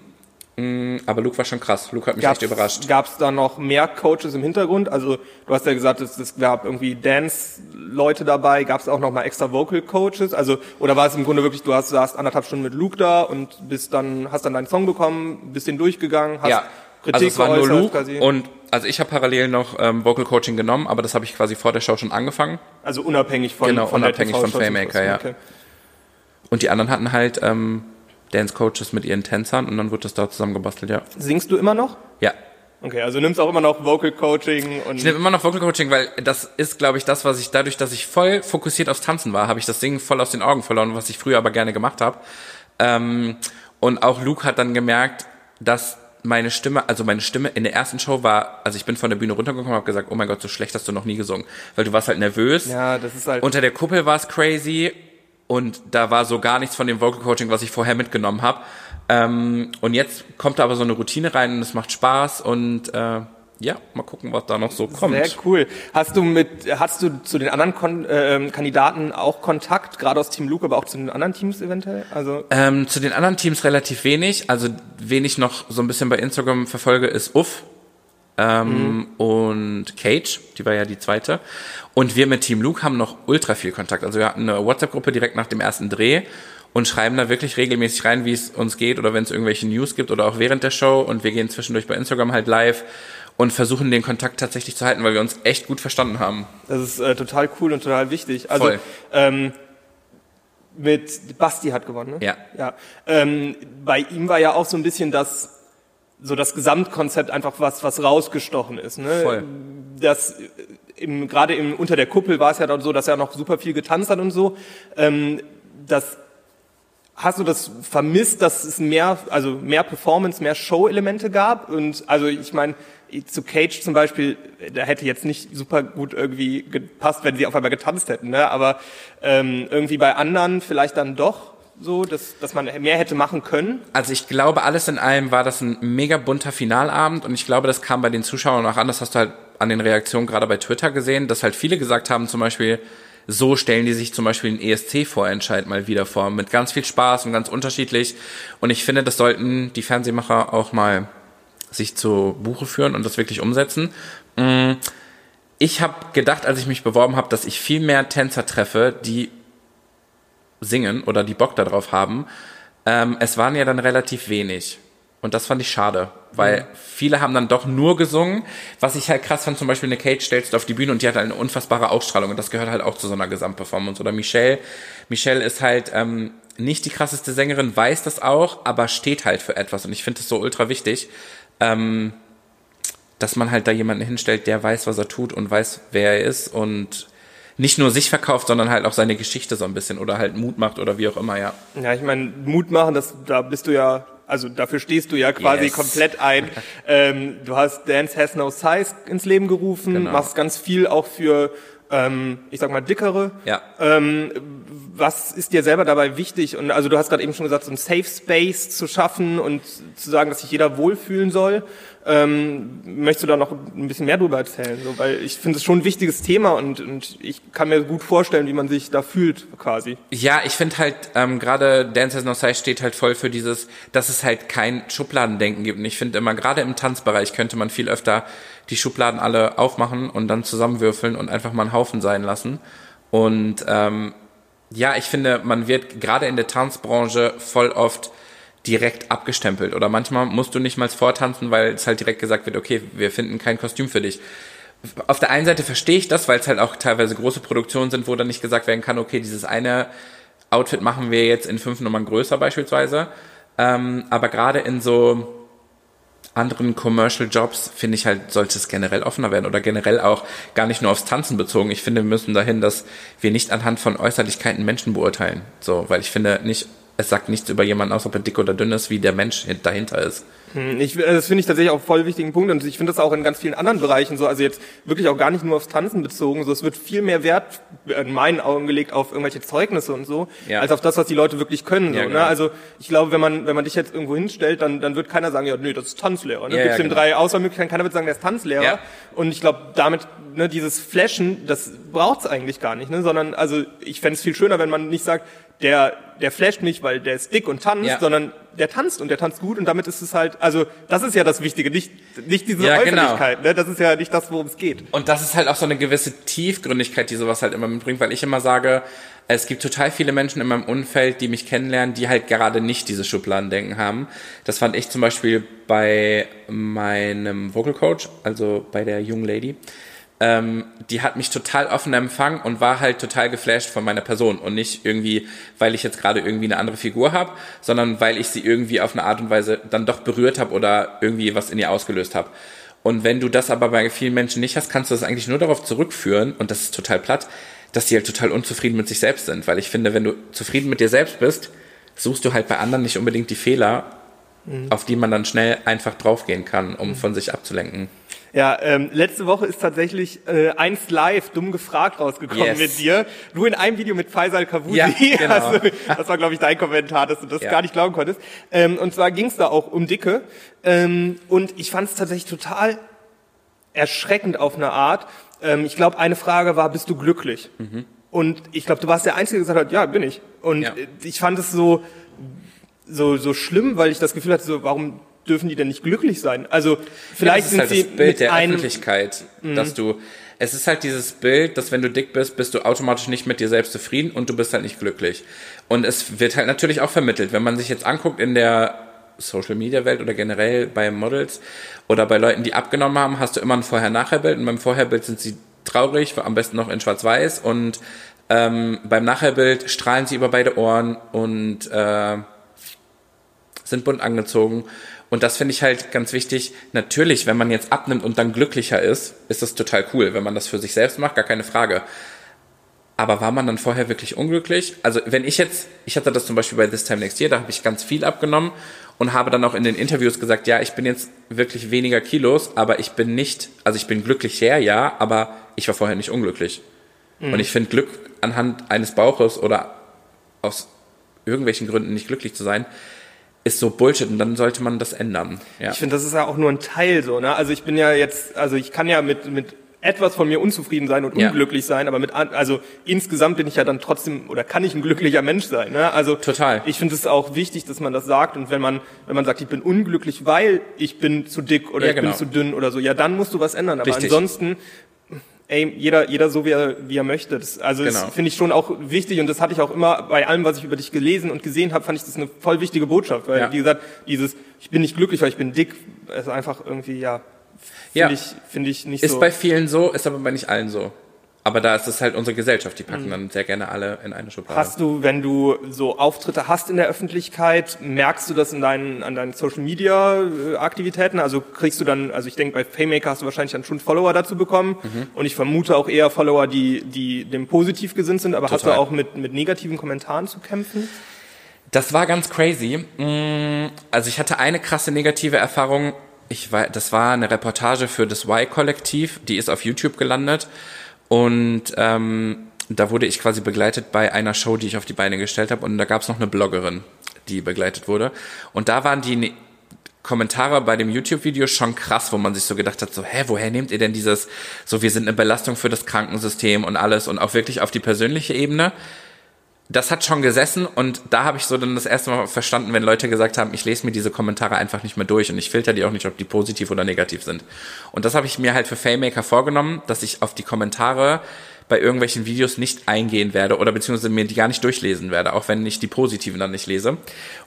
Mm, Aber Luke war schon krass. Luke hat mich echt überrascht. Gab es da noch mehr Coaches im Hintergrund? Also du hast ja gesagt, es, es gab irgendwie Dance-Leute dabei. Gab es auch noch mal extra Vocal-Coaches? Also oder war es im Grunde wirklich, du hast, saßt anderthalb Stunden mit Luke da und bist dann hast dann deinen Song bekommen, bist den durchgegangen, hast Ja, Kritik also es war nur Luke quasi. und also ich habe parallel noch ähm, Vocal Coaching genommen, aber das habe ich quasi vor der Show schon angefangen. also unabhängig von Genau, von unabhängig von TV-Show. Faymaker, ja. Okay. Und die anderen hatten halt ähm, Dance Coaches mit ihren Tänzern und dann wurde das da zusammengebastelt, ja. Singst du immer noch? Ja. Okay, also nimmst auch immer noch Vocal Coaching und Ich nehme immer noch Vocal Coaching, weil das ist, glaube ich, das, was ich dadurch, dass ich voll fokussiert aufs Tanzen war, habe ich das Singen voll aus den Augen verloren, was ich früher aber gerne gemacht habe. Ähm, und auch Luke hat dann gemerkt, dass meine Stimme, also meine Stimme in der ersten Show war, also ich bin von der Bühne runtergekommen und habe gesagt, oh mein Gott, so schlecht hast du noch nie gesungen, weil du warst halt nervös. ja, das ist halt Unter der Kuppel war es crazy und da war so gar nichts von dem Vocal Coaching, was ich vorher mitgenommen habe. Ähm, und jetzt kommt da aber so eine Routine rein und es macht Spaß und äh, ja, mal gucken, was da noch so kommt. Sehr cool. Hast du mit, hast du zu den anderen Kon ähm, Kandidaten auch Kontakt, gerade aus Team Luke, aber auch zu den anderen Teams eventuell? Also Ähm, zu den anderen Teams relativ wenig. Also wen ich noch so ein bisschen bei Instagram verfolge, ist Uff ähm, und Cage, die war ja die zweite. Und wir mit Team Luke haben noch ultra viel Kontakt. Also wir hatten eine WhatsApp-Gruppe direkt nach dem ersten Dreh und schreiben da wirklich regelmäßig rein, wie es uns geht oder wenn es irgendwelche News gibt oder auch während der Show. Und wir gehen zwischendurch bei Instagram halt live. und versuchen den Kontakt tatsächlich zu halten, weil wir uns echt gut verstanden haben. Das ist äh, total cool und total wichtig. Also Voll. Ähm, mit Basti hat gewonnen, ne? Ja. ja. Ähm, bei ihm war ja auch so ein bisschen das so das Gesamtkonzept einfach was was rausgestochen ist, ne? Voll. Das im, gerade im, unter der Kuppel war es ja dann so, dass er noch super viel getanzt hat und so. Ähm, das Hast du das vermisst, dass es mehr, also mehr Performance, mehr Show-Elemente gab? Und also ich meine, zu Cage zum Beispiel, da hätte jetzt nicht super gut irgendwie gepasst, wenn sie auf einmal getanzt hätten, ne? Aber ähm, irgendwie bei anderen vielleicht dann doch so, dass, dass man mehr hätte machen können? Also ich glaube, alles in allem war das ein mega bunter Finalabend und ich glaube, das kam bei den Zuschauern auch an. Das hast du halt an den Reaktionen gerade bei Twitter gesehen, dass halt viele gesagt haben, zum Beispiel, so stellen die sich zum Beispiel den ESC-Vorentscheid mal wieder vor, mit ganz viel Spaß und ganz unterschiedlich. Und ich finde, das sollten die Fernsehmacher auch mal sich zu Buche führen und das wirklich umsetzen. Mm, ich habe gedacht, als ich mich beworben habe, dass ich viel mehr Tänzer treffe, die singen oder die Bock darauf haben. Ähm, es waren ja dann relativ wenig. Und das fand ich schade, weil mhm. viele haben dann doch nur gesungen. Was ich halt krass fand, zum Beispiel eine Kate stellst du auf die Bühne und die hat eine unfassbare Ausstrahlung und das gehört halt auch zu so einer Gesamtperformance. Oder Michelle, Michelle ist halt ähm, nicht die krasseste Sängerin, weiß das auch, aber steht halt für etwas und ich finde das so ultra wichtig, ähm, dass man halt da jemanden hinstellt, der weiß, was er tut und weiß, wer er ist und nicht nur sich verkauft, sondern halt auch seine Geschichte so ein bisschen oder halt Mut macht oder wie auch immer, ja. Ja, ich meine, Mut machen, das, da bist du ja also dafür stehst du ja quasi yes. komplett ein. (laughs) Ähm, du hast Dance Has No Size ins Leben gerufen, genau. machst ganz viel auch für, ähm, ich sag mal, dickere. Ja. Ähm, was ist dir selber dabei wichtig? Und also du hast gerade eben schon gesagt, so ein Safe Space zu schaffen und zu sagen, dass sich jeder wohlfühlen soll. Ähm, möchtest du da noch ein bisschen mehr drüber erzählen? So, weil ich finde es schon ein wichtiges Thema und, und ich kann mir gut vorstellen, wie man sich da fühlt quasi. Ja, ich finde halt, ähm, gerade Dance Has No Size steht halt voll für dieses, dass es halt kein Schubladendenken gibt. Und ich finde immer, gerade im Tanzbereich könnte man viel öfter die Schubladen alle aufmachen und dann zusammenwürfeln und einfach mal einen Haufen sein lassen. Und ähm, ja, ich finde, man wird gerade in der Tanzbranche voll oft direkt abgestempelt. Oder manchmal musst du nicht mal vortanzen, weil es halt direkt gesagt wird, okay, wir finden kein Kostüm für dich. Auf der einen Seite verstehe ich das, weil es halt auch teilweise große Produktionen sind, wo dann nicht gesagt werden kann, okay, dieses eine Outfit machen wir jetzt in fünf Nummern größer beispielsweise. Ähm, aber gerade in so anderen Commercial Jobs finde ich halt, sollte es generell offener werden oder generell auch gar nicht nur aufs Tanzen bezogen. Ich finde, wir müssen dahin, dass wir nicht anhand von Äußerlichkeiten Menschen beurteilen. So, weil ich finde, nicht es sagt nichts über jemanden aus, ob er dick oder dünn ist, wie der Mensch dahinter ist. Hm, ich, das finde ich tatsächlich auch voll wichtigen Punkt und ich finde das auch in ganz vielen anderen Bereichen so, also jetzt wirklich auch gar nicht nur aufs Tanzen bezogen, so es wird viel mehr Wert in meinen Augen gelegt auf irgendwelche Zeugnisse und so, ja. als auf das, was die Leute wirklich können. So, ja, ne? genau. ne? Also ich glaube, wenn man wenn man dich jetzt irgendwo hinstellt, dann dann wird keiner sagen, ja, nee, das ist Tanzlehrer. Ne? Ja, Gibt's ja, genau. drei Auswahlmöglichkeiten, keiner wird sagen, der ist Tanzlehrer. Und ich glaube, damit ne, dieses Flashen, das braucht's eigentlich gar nicht, ne? sondern also ich fände es viel schöner, wenn man nicht sagt, der, der flasht nicht, weil der ist dick und tanzt, sondern der tanzt und der tanzt gut und damit ist es halt, also das ist ja das Wichtige, nicht, nicht diese ja, genau. Äußerlichkeit, genau. ne? das ist ja nicht das, worum es geht. Und das ist halt auch so eine gewisse Tiefgründigkeit, die sowas halt immer mitbringt, weil ich immer sage, es gibt total viele Menschen in meinem Umfeld, die mich kennenlernen, die halt gerade nicht dieses Schubladendenken haben. Das fand ich zum Beispiel bei meinem Vocal Coach, also bei der jungen Lady ähm, die hat mich total offen empfangen und war halt total geflasht von meiner Person und nicht irgendwie, weil ich jetzt gerade irgendwie eine andere Figur habe, sondern weil ich sie irgendwie auf eine Art und Weise dann doch berührt habe oder irgendwie was in ihr ausgelöst habe. Und wenn du das aber bei vielen Menschen nicht hast, kannst du das eigentlich nur darauf zurückführen, und das ist total platt, dass die halt total unzufrieden mit sich selbst sind. Weil ich finde, wenn du zufrieden mit dir selbst bist, suchst du halt bei anderen nicht unbedingt die Fehler, mhm. auf die man dann schnell einfach draufgehen kann, um mhm. von sich abzulenken. Ja, ähm, letzte Woche ist tatsächlich äh, eins live dumm gefragt rausgekommen yes. mit dir. Du in einem Video mit Faisal Kavusi. Ja, (laughs) genau. also, das war, glaube ich, dein Kommentar, dass du das ja. gar nicht glauben konntest. Ähm, und zwar ging es da auch um Dicke. Ähm, und ich fand es tatsächlich total erschreckend auf eine Art. Ähm, ich glaube, eine Frage war, bist du glücklich? Mhm. Und ich glaube, du warst der Einzige, der gesagt hat, ja, bin ich. Und ja. ich fand es so, so, so schlimm, weil ich das Gefühl hatte, so, warum dürfen die denn nicht glücklich sein? Also vielleicht ja, sind halt sie das Bild der Öffentlichkeit, mhm. dass du es ist halt dieses Bild, dass wenn du dick bist, bist du automatisch nicht mit dir selbst zufrieden und du bist halt nicht glücklich. Und es wird halt natürlich auch vermittelt, wenn man sich jetzt anguckt in der Social Media Welt oder generell bei Models oder bei Leuten, die abgenommen haben, hast du immer ein Vorher-Nachher-Bild und beim Vorherbild sind sie traurig, am besten noch in Schwarz-Weiß und ähm, beim Nachherbild strahlen sie über beide Ohren und äh, sind bunt angezogen. Und das finde ich halt ganz wichtig. Natürlich, wenn man jetzt abnimmt und dann glücklicher ist, ist das total cool. Wenn man das für sich selbst macht, gar keine Frage. Aber war man dann vorher wirklich unglücklich? Also wenn ich jetzt, ich hatte das zum Beispiel bei This Time Next Year, da habe ich ganz viel abgenommen und habe dann auch in den Interviews gesagt, ja, ich bin jetzt wirklich weniger Kilos, aber ich bin nicht, also ich bin glücklich her, ja, aber ich war vorher nicht unglücklich. Mhm. Und ich finde Glück anhand eines Bauches oder aus irgendwelchen Gründen nicht glücklich zu sein, ist so Bullshit und dann sollte man das ändern. Ja. Ich finde, das ist ja auch nur ein Teil so, ne? Also ich bin ja jetzt, also ich kann ja mit, mit etwas von mir unzufrieden sein und ja. unglücklich sein, aber mit also insgesamt bin ich ja dann trotzdem oder kann ich ein glücklicher Mensch sein. Ne? Also total. Ich finde es auch wichtig, dass man das sagt und wenn man wenn man sagt, ich bin unglücklich, weil ich bin zu dick oder ja, ich genau. bin zu dünn oder so, ja dann musst du was ändern. Aber Richtig. ansonsten ey, jeder, jeder so wie er, wie er möchte. Das, also genau. das finde ich schon auch wichtig und das hatte ich auch immer bei allem, was ich über dich gelesen und gesehen habe, fand ich das eine voll wichtige Botschaft, weil ja. wie gesagt, dieses ich bin nicht glücklich, weil ich bin dick, ist einfach irgendwie ja finde ja. ich finde ich nicht ist so. Ist bei vielen so, ist aber bei nicht allen so. Aber da ist es halt unsere Gesellschaft, die packen mhm. dann sehr gerne alle in eine Schublade. Hast du, wenn du so Auftritte hast in der Öffentlichkeit, merkst du das in deinen, an deinen Social Media äh, Aktivitäten? Also kriegst du dann, also ich denke, bei Faymaker hast du wahrscheinlich dann schon Follower dazu bekommen mhm. und ich vermute auch eher Follower, die, die dem positiv gesinnt sind, aber Total. hast du auch mit, mit negativen Kommentaren zu kämpfen? Das war ganz crazy. Mm, also ich hatte eine krasse negative Erfahrung. Ich war, das war eine Reportage für das Y-Kollektiv, die ist auf YouTube gelandet. Und ähm, da wurde ich quasi begleitet bei einer Show, die ich auf die Beine gestellt habe. Und da gab es noch eine Bloggerin, die begleitet wurde. Und da waren die ne Kommentare bei dem YouTube-Video schon krass, wo man sich so gedacht hat, so, hä, woher nehmt ihr denn dieses, so, wir sind eine Belastung für das Krankensystem und alles und auch wirklich auf die persönliche Ebene das hat schon gesessen und da habe ich so dann das erste Mal verstanden, wenn Leute gesagt haben, ich lese mir diese Kommentare einfach nicht mehr durch und ich filter die auch nicht, ob die positiv oder negativ sind. Und das habe ich mir halt für Faymaker vorgenommen, dass ich auf die Kommentare bei irgendwelchen Videos nicht eingehen werde oder beziehungsweise mir die gar nicht durchlesen werde, auch wenn ich die positiven dann nicht lese.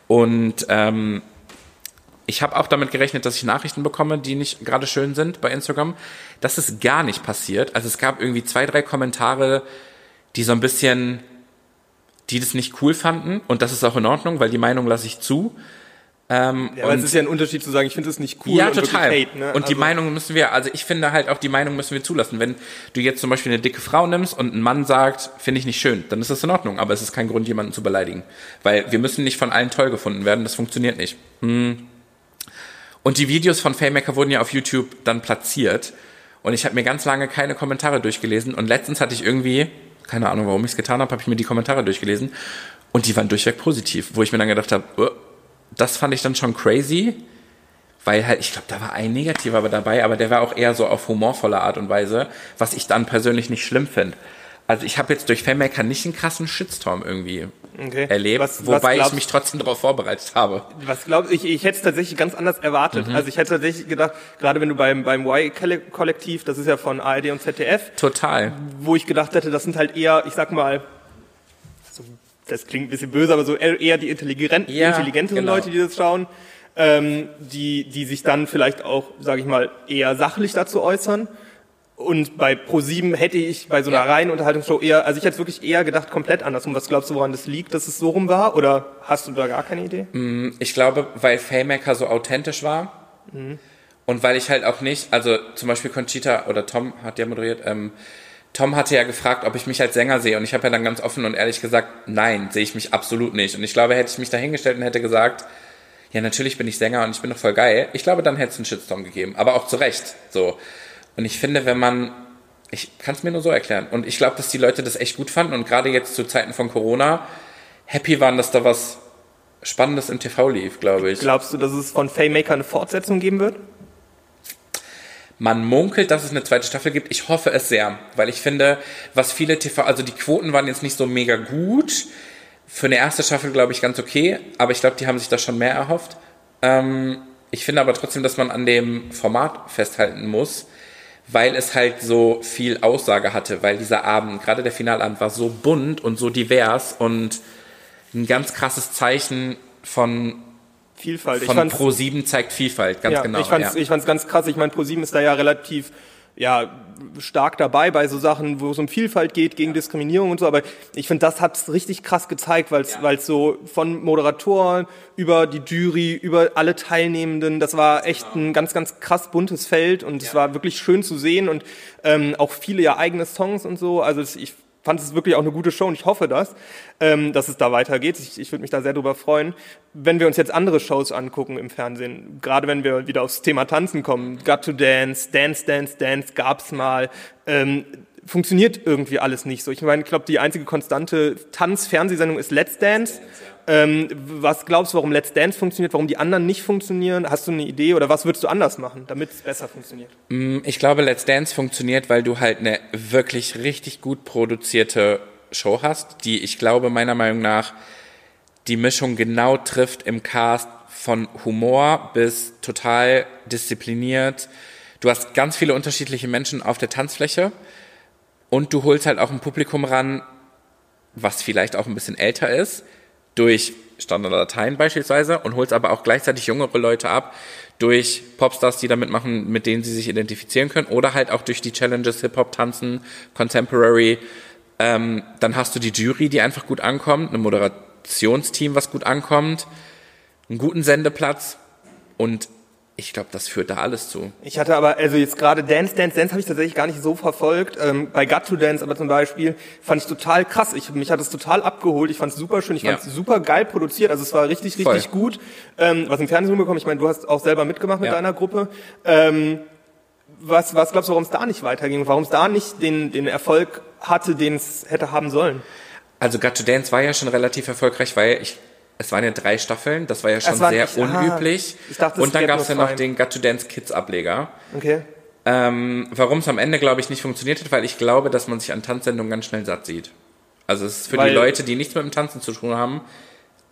Und ähm, ich habe auch damit gerechnet, dass ich Nachrichten bekomme, die nicht gerade schön sind bei Instagram. Das ist gar nicht passiert. Also es gab irgendwie zwei, drei Kommentare, die so ein bisschen die das nicht cool fanden und das ist auch in Ordnung, weil die Meinung lasse ich zu. Ähm, ja, aber es ist ja ein Unterschied zu sagen, ich finde es nicht cool. Ja, und total. Hate, ne? Und also die Meinung müssen wir, also ich finde halt auch die Meinung müssen wir zulassen. Wenn du jetzt zum Beispiel eine dicke Frau nimmst und ein Mann sagt, finde ich nicht schön, dann ist das in Ordnung. Aber es ist kein Grund, jemanden zu beleidigen. Weil wir müssen nicht von allen toll gefunden werden, das funktioniert nicht. Hm. Und die Videos von Faymaker wurden ja auf YouTube dann platziert. Und ich habe mir ganz lange keine Kommentare durchgelesen. Und letztens hatte ich irgendwie, keine Ahnung, warum ich es getan habe, habe ich mir die Kommentare durchgelesen und die waren durchweg positiv, wo ich mir dann gedacht habe, oh, das fand ich dann schon crazy, weil halt, ich glaube, da war ein negativer dabei, aber der war auch eher so auf humorvolle Art und Weise, was ich dann persönlich nicht schlimm finde. Also ich habe jetzt durch Fanmaker nicht einen krassen Shitstorm irgendwie okay. erlebt, was, wobei was ich mich trotzdem darauf vorbereitet habe. Was glaubst ich, ich hätte es tatsächlich ganz anders erwartet. Mhm. Also ich hätte tatsächlich gedacht, gerade wenn du beim, beim Y-Kollektiv, das ist ja von ARD und ZDF. Total. Wo ich gedacht hätte, das sind halt eher, ich sag mal, so, das klingt ein bisschen böse, aber so eher die intelligenten, ja, intelligenteren genau. Leute, die das schauen. Ähm, die, die sich dann vielleicht auch, sage ich mal, eher sachlich dazu äußern. Und bei Pro7 hätte ich bei so einer reinen Unterhaltungsshow eher, also ich hätte wirklich eher gedacht, komplett andersrum. Was glaubst du, woran das liegt, dass es so rum war? Oder hast du da gar keine Idee? Mm, ich glaube, weil Faymaker so authentisch war. Mhm. Und weil ich halt auch nicht, also zum Beispiel Conchita oder Tom hat ja moderiert, ähm, Tom hatte ja gefragt, ob ich mich als Sänger sehe. Und ich habe ja dann ganz offen und ehrlich gesagt, nein, sehe ich mich absolut nicht. Und ich glaube, hätte ich mich da hingestellt und hätte gesagt, ja, natürlich bin ich Sänger und ich bin doch voll geil. Ich glaube, dann hätte es einen Shitstorm gegeben. Aber auch zu Recht. So. Und ich finde, wenn man, ich kann es mir nur so erklären. Und ich glaube, dass die Leute das echt gut fanden und gerade jetzt zu Zeiten von Corona happy waren, dass da was Spannendes im TV lief, glaube ich. Glaubst du, dass es von Faymaker eine Fortsetzung geben wird? Man munkelt, dass es eine zweite Staffel gibt. Ich hoffe es sehr, weil ich finde, was viele TV, also die Quoten waren jetzt nicht so mega gut. Für eine erste Staffel glaube ich ganz okay, aber ich glaube, die haben sich da schon mehr erhofft. Ähm, ich finde aber trotzdem, dass man an dem Format festhalten muss, weil es halt so viel Aussage hatte, weil dieser Abend, gerade der Finalabend, war so bunt und so divers und ein ganz krasses Zeichen von Vielfalt. Von Pro7 zeigt Vielfalt, ganz ja, genau. Ich fand's, ja. ich fand's ganz krass. Ich meine, Pro7 ist da ja relativ ja, stark dabei bei so Sachen, wo es um Vielfalt geht, gegen Diskriminierung und so. Aber ich finde, das hat's richtig krass gezeigt, weil es ja. so von Moderatoren über die Jury, über alle Teilnehmenden, das war echt ein ganz, ganz krass buntes Feld und es war wirklich schön zu sehen und ähm, auch viele ja eigene Songs und so. Also ich fand es wirklich auch eine gute Show und ich hoffe das, ähm, dass es da weitergeht. Ich, ich würde mich da sehr drüber freuen. Wenn wir uns jetzt andere Shows angucken im Fernsehen, gerade wenn wir wieder aufs Thema Tanzen kommen, Got to Dance, Dance, Dance, Dance gab's mal. Ähm, funktioniert irgendwie alles nicht so. Ich meine, ich glaube, die einzige konstante Tanz-Fernsehsendung ist Let's Dance. Ähm, was glaubst du, warum Let's Dance funktioniert, warum die anderen nicht funktionieren? Hast du eine Idee oder was würdest du anders machen, damit es besser funktioniert? Mm, ich glaube, Let's Dance funktioniert, weil du halt eine wirklich richtig gut produzierte Show hast, die ich glaube meiner Meinung nach die Mischung genau trifft im Cast von Humor bis total diszipliniert. Du hast ganz viele unterschiedliche Menschen auf der Tanzfläche und du holst halt auch ein Publikum ran, was vielleicht auch ein bisschen älter ist, durch Standarddateien beispielsweise und holst aber auch gleichzeitig jüngere Leute ab durch Popstars, die damit machen, mit denen sie sich identifizieren können oder halt auch durch die Challenges Hip-Hop, Tanzen, Contemporary. Ähm, dann hast du die Jury, die einfach gut ankommt, ein Moderationsteam, was gut ankommt, einen guten Sendeplatz und ich glaube, das führt da alles zu. Ich hatte aber, also jetzt gerade Dance, Dance, Dance habe ich tatsächlich gar nicht so verfolgt. Ähm, bei Got to Dance aber zum Beispiel fand ich total krass. Ich, mich hat es total abgeholt. Ich fand es super schön. Ich fand es ja. super geil produziert. Also es war richtig, richtig Voll. gut. Ähm, was im Fernsehen bekommen. Ich meine, du hast auch selber mitgemacht mit ja. deiner Gruppe. Ähm, was, was glaubst du, warum es da nicht weiterging? Warum es da nicht den, den Erfolg hatte, den es hätte haben sollen? Also Got to Dance war ja schon relativ erfolgreich, weil ich es waren ja drei Staffeln, das war ja schon sehr nicht, unüblich. Ah, ich dachte, und dann gab es ja noch den Got to Dance Kids Ableger. Okay. Ähm, Warum es am Ende, glaube ich, nicht funktioniert hat, weil ich glaube, dass man sich an Tanzsendungen ganz schnell satt sieht. Also es ist für weil die Leute, die nichts mit dem Tanzen zu tun haben,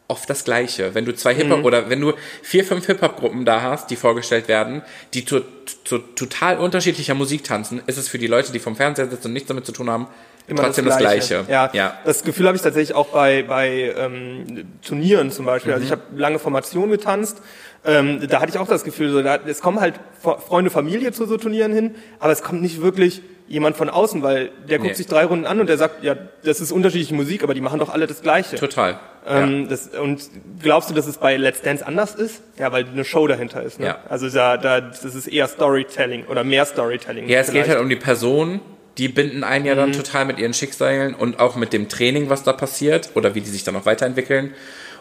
oft das Gleiche. Wenn du zwei Hip-Hop mhm. oder wenn du vier, fünf Hip-Hop-Gruppen da hast, die vorgestellt werden, die zu, zu total unterschiedlicher Musik tanzen, ist es für die Leute, die vom Fernseher sitzen und nichts damit zu tun haben, Immer trotzdem das Gleiche. Das Gleiche. Ja, ja, das Gefühl habe ich tatsächlich auch bei, bei ähm, Turnieren zum Beispiel. Also mhm. Also ich habe lange Formation getanzt. Ähm, da hatte ich auch das Gefühl, so, da, es kommen halt Freunde, Familie zu so Turnieren hin, aber es kommt nicht wirklich jemand von außen, weil der guckt nee. sich drei Runden an und der sagt, ja, das ist unterschiedliche Musik, aber die machen doch alle das Gleiche. Total. Ähm, ja. das, und glaubst du, dass es bei Let's Dance anders ist? Ja, weil eine Show dahinter ist. Ne? Ja. Also da, da, das ist eher Storytelling oder mehr Storytelling. Ja, es vielleicht. geht halt um die Person, die binden einen ja dann mhm. total mit ihren Schicksalen und auch mit dem Training, was da passiert oder wie die sich dann noch weiterentwickeln.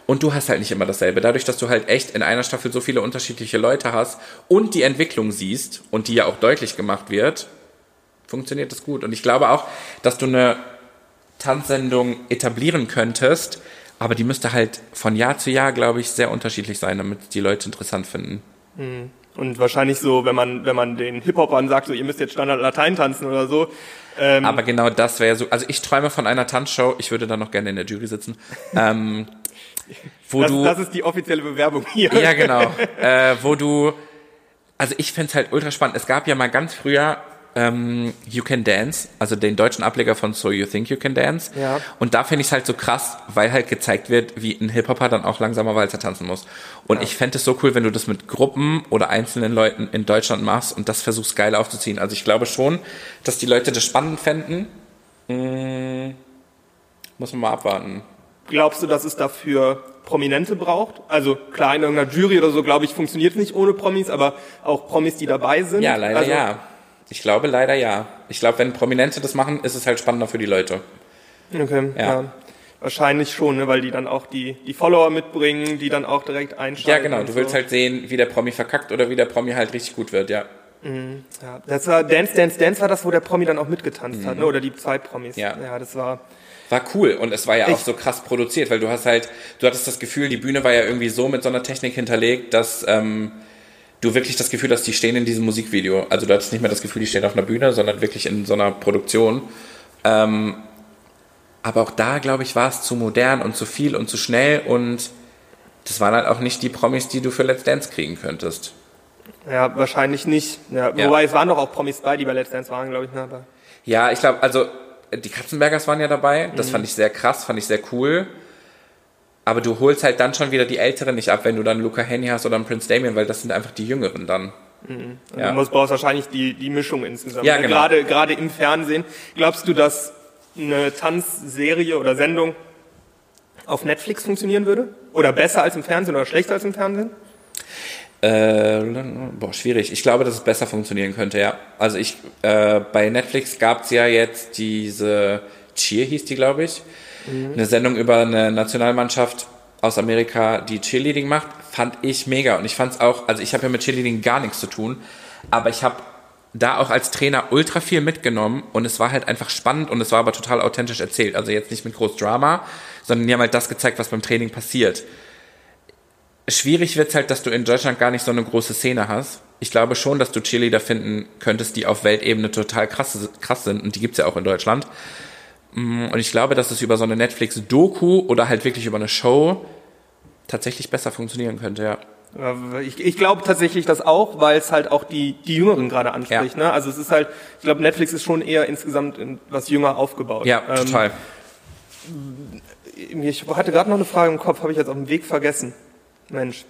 Und du hast halt nicht immer dasselbe. Dadurch, dass du halt echt in einer Staffel so viele unterschiedliche Leute hast und die Entwicklung siehst und die ja auch deutlich gemacht wird, funktioniert das gut. Und ich glaube auch, dass du eine Tanzsendung etablieren könntest, aber die müsste halt von Jahr zu Jahr, glaube ich, sehr unterschiedlich sein, damit die Leute interessant finden. Mhm. Und wahrscheinlich so, wenn man, wenn man den Hip-Hopern sagt, so, ihr müsst jetzt Standard Latein tanzen oder so. Ähm Aber genau das wäre so, also ich träume von einer Tanzshow, ich würde da noch gerne in der Jury sitzen. (laughs) ähm, wo das, du, das ist die offizielle Bewerbung hier. Ja, genau. Äh, wo du, also ich fände halt ultra spannend. Es gab ja mal ganz früher ähm, You Can Dance, also den deutschen Ableger von So You Think You Can Dance. Ja. Und da finde ich es halt so krass, weil halt gezeigt wird, wie ein Hip-Hopper dann auch langsamer Walzer tanzen muss. Und ja. ich fände es so cool, wenn du das mit Gruppen oder einzelnen Leuten in Deutschland machst und das versuchst geil aufzuziehen. Also ich glaube schon, dass die Leute das spannend fänden. Hm, muss man mal abwarten. Glaubst du, dass es dafür Prominente braucht? Also klar, in irgendeiner Jury oder so, glaube ich, funktioniert es nicht ohne Promis, aber auch Promis, die dabei sind. Ja, leider also, ja. Ich glaube leider ja. Ich glaube, wenn Prominente das machen, ist es halt spannender für die Leute. Okay, ja. ja. Wahrscheinlich schon, ne, weil die dann auch die, die Follower mitbringen, die dann auch direkt einschalten. Ja, genau. Du willst halt sehen, wie der Promi verkackt oder wie der Promi halt richtig gut wird, ja. Mhm, ja. Das war Dance, Dance, Dance war das, wo der Promi dann auch mitgetanzt mhm. hat, ne? oder die zwei Promis. Ja. ja, das war... War cool und es war ja ich auch so krass produziert, weil du hast halt, du hattest das Gefühl, die Bühne war ja irgendwie so mit so einer Technik hinterlegt, dass... Ähm, du wirklich das Gefühl hast, die stehen in diesem Musikvideo. Also du hattest nicht mehr das Gefühl, die stehen auf einer Bühne, sondern wirklich in so einer Produktion. Ähm, aber auch da, glaube ich, war es zu modern und zu viel und zu schnell und das waren halt auch nicht die Promis, die du für Let's Dance kriegen könntest. Ja, wahrscheinlich nicht. Ja, ja. Wobei es waren doch auch Promis bei, die bei Let's Dance waren, glaube ich. Ne? Ja, ich glaube, also die Katzenbergers waren ja dabei. Das mhm. fand ich sehr krass, fand ich sehr cool. Aber du holst halt dann schon wieder die Älteren nicht ab, wenn du dann Luca Henny hast oder einen Prince Damien, weil das sind einfach die Jüngeren dann. Mhm. Ja. Du musst, brauchst wahrscheinlich die, die Mischung insgesamt. Ja, genau. Gerade, gerade im Fernsehen. Glaubst du, dass eine Tanzserie oder Sendung auf Netflix funktionieren würde? Oder besser als im Fernsehen oder schlechter als im Fernsehen? Äh, boah, schwierig. Ich glaube, dass es besser funktionieren könnte, ja. Also ich, äh, bei Netflix gab es ja jetzt diese Cheer hieß die, glaube ich. Mhm. Eine Sendung über eine Nationalmannschaft aus Amerika, die Cheerleading macht, fand ich mega. Und ich fand es auch, also ich habe ja mit Cheerleading gar nichts zu tun, aber ich habe da auch als Trainer ultra viel mitgenommen und es war halt einfach spannend und es war aber total authentisch erzählt. Also jetzt nicht mit groß Drama, sondern die haben halt das gezeigt, was beim Training passiert. Schwierig wird's halt, dass du in Deutschland gar nicht so eine große Szene hast. Ich glaube schon, dass du Cheerleader finden könntest, die auf Weltebene total krass, krass sind und die gibt's ja auch in Deutschland. Mm, und ich glaube, dass es über so eine Netflix-Doku oder halt wirklich über eine Show tatsächlich besser funktionieren könnte, ja. Ich, ich glaube tatsächlich das auch, weil es halt auch die, die Jüngeren gerade anspricht. Ja. Ne? Also es ist halt, ich glaube, Netflix ist schon eher insgesamt was jünger aufgebaut. Ja, ähm, total. Ich hatte gerade noch eine Frage im Kopf, habe ich jetzt auf dem Weg vergessen. Mensch.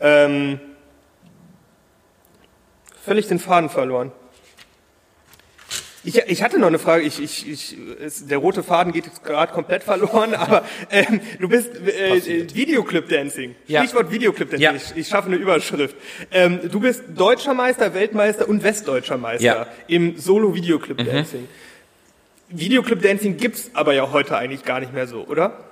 Ähm, völlig den Faden verloren. Ich, ich hatte noch eine Frage. Ich, ich, ich, es, der rote Faden geht jetzt gerade komplett verloren, (laughs) aber ähm, du bist äh, Videoclip Dancing. Ja. Stichwort Videoclip Dancing. Ja. Ich, ich schaffe eine Überschrift. Ähm, du bist deutscher Meister, Weltmeister und westdeutscher Meister ja. im Solo Videoclip Dancing. Mhm. Videoclip Dancing gibt's aber ja heute eigentlich gar nicht mehr so, oder?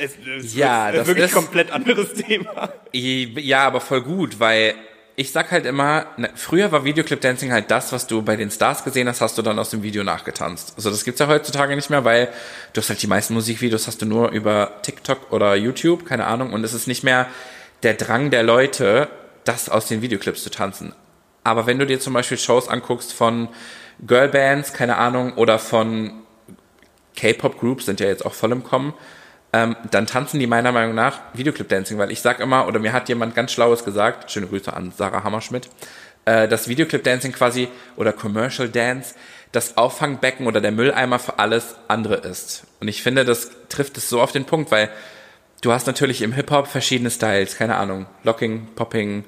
Es, es ja, das wirklich ist komplett anderes Thema. Ja, aber voll gut, weil ich sag halt immer, ne, früher war Videoclip Dancing halt das, was du bei den Stars gesehen hast, hast du dann aus dem Video nachgetanzt. Also das gibt's ja heutzutage nicht mehr, weil du hast halt die meisten Musikvideos hast du nur über TikTok oder YouTube, keine Ahnung, und es ist nicht mehr der Drang der Leute, das aus den Videoclips zu tanzen. Aber wenn du dir zum Beispiel Shows anguckst von Girlbands, keine Ahnung, oder von K-Pop-Groups, sind ja jetzt auch voll im Kommen, ähm, dann tanzen die meiner Meinung nach Videoclip-Dancing, weil ich sag immer, oder mir hat jemand ganz Schlaues gesagt, schöne Grüße an Sarah Hammerschmidt, äh, dass Videoclip-Dancing quasi oder Commercial Dance das Auffangbecken oder der Mülleimer für alles andere ist. Und ich finde, das trifft es so auf den Punkt, weil du hast natürlich im Hip-Hop verschiedene Styles, keine Ahnung, Locking, Popping,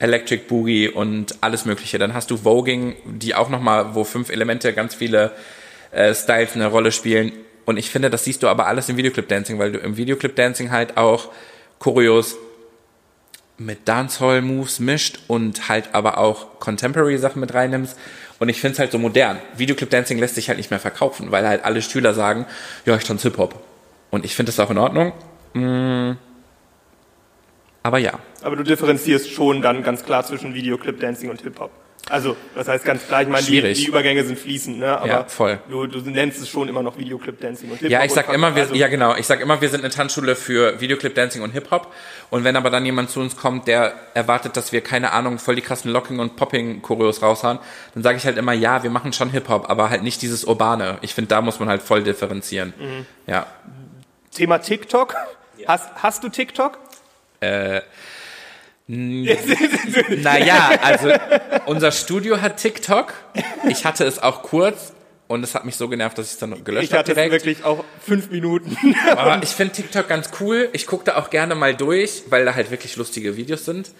Electric Boogie und alles mögliche. Dann hast du Voging, die auch nochmal, wo fünf Elemente ganz viele äh, Styles eine Rolle spielen. Und ich finde, das siehst du aber alles im Videoclip-Dancing, weil du im Videoclip-Dancing halt auch Choreos mit Dancehall-Moves mischt und halt aber auch Contemporary-Sachen mit reinnimmst. Und ich finde es halt so modern. Videoclip-Dancing lässt sich halt nicht mehr verkaufen, weil halt alle Schüler sagen, ja, ich tanze Hip-Hop. Und ich finde das auch in Ordnung. Mm. Aber ja. Aber du differenzierst schon dann ganz klar zwischen Videoclip-Dancing und Hip-Hop. Also, das heißt ganz klar, ich meine, die, die, Übergänge sind fließend, ne? Aber ja, voll. Du, du nennst es schon immer noch Videoclip Dancing und Hip-Hop. Ja, ich sag immer, wir, also ja genau, ich sag immer, wir sind eine Tanzschule für Videoclip Dancing und Hip-Hop. Und wenn aber dann jemand zu uns kommt, der erwartet, dass wir, keine Ahnung, voll die krassen Locking- und Popping-Choreos raushauen, dann sage ich halt immer, ja, wir machen schon Hip-Hop, aber halt nicht dieses Urbane. Ich finde, da muss man halt voll differenzieren. Mhm. Ja. Thema TikTok. Ja. Hast, hast du TikTok? Äh, (laughs) naja, also unser Studio hat TikTok. Ich hatte es auch kurz und es hat mich so genervt, dass ich es dann gelöscht habe. Ich hatte es wirklich auch fünf Minuten. (laughs) Aber ich finde TikTok ganz cool. Ich gucke da auch gerne mal durch, weil da halt wirklich lustige Videos sind.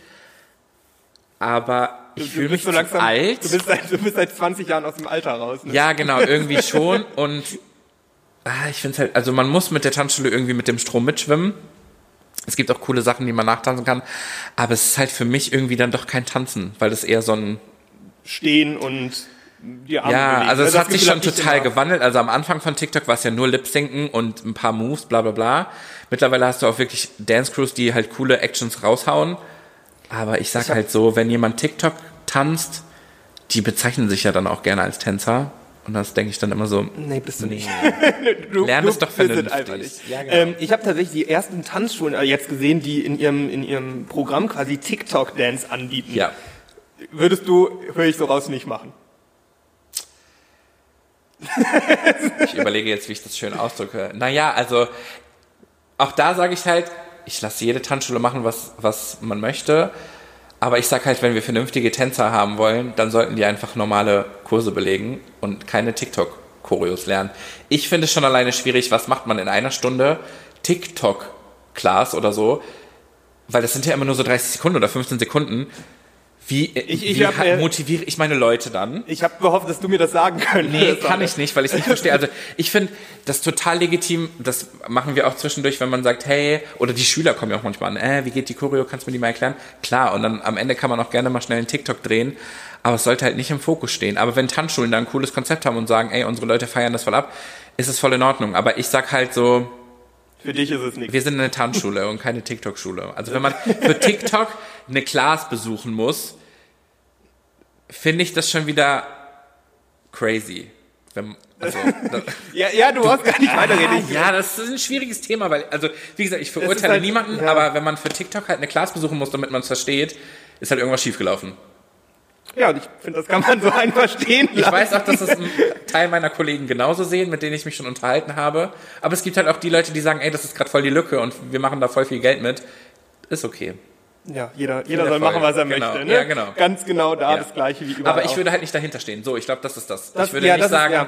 Aber ich fühle mich so langsam, alt. Du bist, seit, du bist seit 20 Jahren aus dem Alter raus. Ne? Ja, genau, irgendwie schon. Und ah, ich finde es halt, also man muss mit der Tanzschule irgendwie mit dem Strom mitschwimmen. Es gibt auch coole Sachen, die man nachtanzen kann, aber es ist halt für mich irgendwie dann doch kein Tanzen, weil das eher so ein Stehen und die Arme Ja, also es hat sich schon total gewandelt. Also am Anfang von TikTok war es ja nur Lip-Sinken und ein paar Moves, bla bla bla. Mittlerweile hast du auch wirklich Dance-Crews, die halt coole Actions raushauen. Aber ich sag ich halt so, wenn jemand TikTok tanzt, die bezeichnen sich ja dann auch gerne als Tänzer. Und das denke ich dann immer so. Nee, bist du nicht. (laughs) du, Lern es doch vernünftig. Ja, genau. ähm, ich habe tatsächlich die ersten Tanzschulen äh, jetzt gesehen, die in ihrem, in ihrem Programm quasi TikTok-Dance anbieten. Ja. Würdest du, höre ich so raus, nicht machen? ich überlege jetzt, wie ich das schön ausdrücke. Naja, also auch da sage ich halt, ich lasse jede Tanzschule machen, was, was man möchte. Aber ich sag halt, wenn wir vernünftige Tänzer haben wollen, dann sollten die einfach normale Kurse belegen und keine TikTok-Choreos lernen. Ich finde es schon alleine schwierig, was macht man in einer Stunde? TikTok-Class oder so, weil das sind ja immer nur so 30 Sekunden oder 15 Sekunden. Wie, Ich- ich wie hab, ha- äh, motiviere ich meine Leute dann? Ich habe gehofft, dass du mir das sagen könntest. Nee, kann ich nicht, weil ich es nicht verstehe. Also ich finde das total legitim, das machen wir auch zwischendurch, wenn man sagt, hey, oder die Schüler kommen ja auch manchmal an, äh, wie geht die Choreo, kannst du mir die mal erklären? Klar, und dann am Ende kann man auch gerne mal schnell einen TikTok drehen, aber es sollte halt nicht im Fokus stehen. Aber wenn Tanzschulen da ein cooles Konzept haben und sagen, ey, unsere Leute feiern das voll ab, ist es voll in Ordnung. Aber ich sag halt so, Für dich ist es nichts. wir sind eine Tanzschule und keine TikTok-Schule. Also wenn man für TikTok eine Class besuchen muss, finde ich das schon wieder crazy. Wenn, also, (laughs) das, Ja, ja, du brauchst gar nicht weiterreden. Ah, Ich- ja, das ist ein schwieriges Thema, weil, also, wie gesagt, ich verurteile halt- niemanden, ja. aber wenn man für TikTok halt eine Class besuchen muss, damit man es versteht, ist halt irgendwas schiefgelaufen. Ja, und ich finde, das kann man so einfach stehen Ich lassen. weiß auch, dass das ein Teil meiner Kollegen genauso sehen, mit denen ich mich schon unterhalten habe. Aber es gibt halt auch die Leute, die sagen, ey, das ist gerade voll die Lücke und wir machen da voll viel Geld mit. Ist okay. Ja, jeder, jeder soll machen, was er. Genau. möchte. Ne? Ja, genau. Ganz genau da Ja. das Gleiche wie überall Aber ich würde halt nicht dahinter stehen. So, ich glaube, das ist das. Das- ich würde ja, nicht das ist- sagen, ja.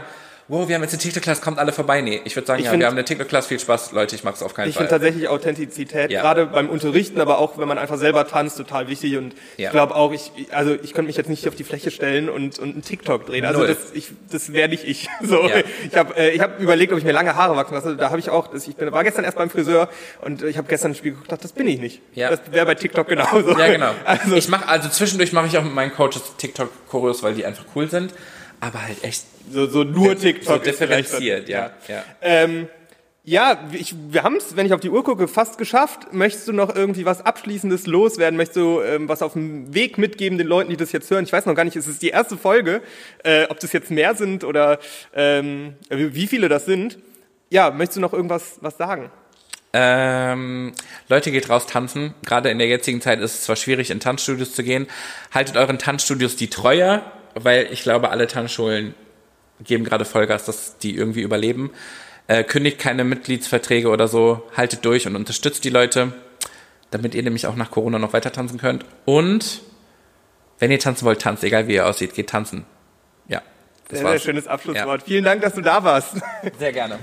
Wow, wir haben jetzt eine TikTok-Class, kommt alle vorbei. Nee, ich würde sagen, Ich ja, find- wir haben eine TikTok-Class, viel Spaß, Leute, ich mach's auf keinen Ich finde Fall. tatsächlich Authentizität, Ja. gerade beim Unterrichten, aber auch wenn man einfach selber tanzt, total wichtig. Und Ja. ich glaube auch, ich, also ich könnte mich jetzt nicht auf die Fläche stellen und, und einen TikTok drehen. Also Null. das, ich, das wäre nicht ich. (laughs) So, Ja. ich habe äh, ich hab überlegt, ob ich mir lange Haare wachsen lasse. Da habe ich auch, ich bin, war gestern erst beim Friseur und ich habe gestern ein Spiel geguckt, dachte, das bin ich nicht. Ja. Das wäre bei TikTok genauso. Ja, genau. (laughs) Also, ich mache also zwischendurch mache ich auch mit meinen Coaches TikTok-Choreos, weil die einfach cool sind, aber halt echt so, so nur TikTok. so differenziert, ja, ja. Ähm, ja, ich, wir haben es, wenn ich auf die Uhr gucke, fast geschafft. Möchtest du noch irgendwie was Abschließendes loswerden? Möchtest du ähm, was auf dem Weg mitgeben den Leuten, die das jetzt hören? Ich weiß noch gar nicht, es ist die erste Folge, äh, ob das jetzt mehr sind oder ähm, wie wie viele das sind. Ja, möchtest du noch irgendwas was sagen? Ähm, Leute, geht raus tanzen. Gerade in der jetzigen Zeit ist es zwar schwierig, in Tanzstudios zu gehen. Haltet euren Tanzstudios die Treue, weil ich glaube, alle Tanzschulen geben gerade Vollgas, dass die irgendwie überleben. Äh, kündigt keine Mitgliedsverträge oder so. Haltet durch und unterstützt die Leute, damit ihr nämlich auch nach Corona noch weiter tanzen könnt. Und wenn ihr tanzen wollt, tanzt, egal wie ihr aussieht, geht tanzen. Ja, das Sehr, sehr war's. schönes Abschlusswort. Vielen Dank, dass du da warst. Sehr gerne.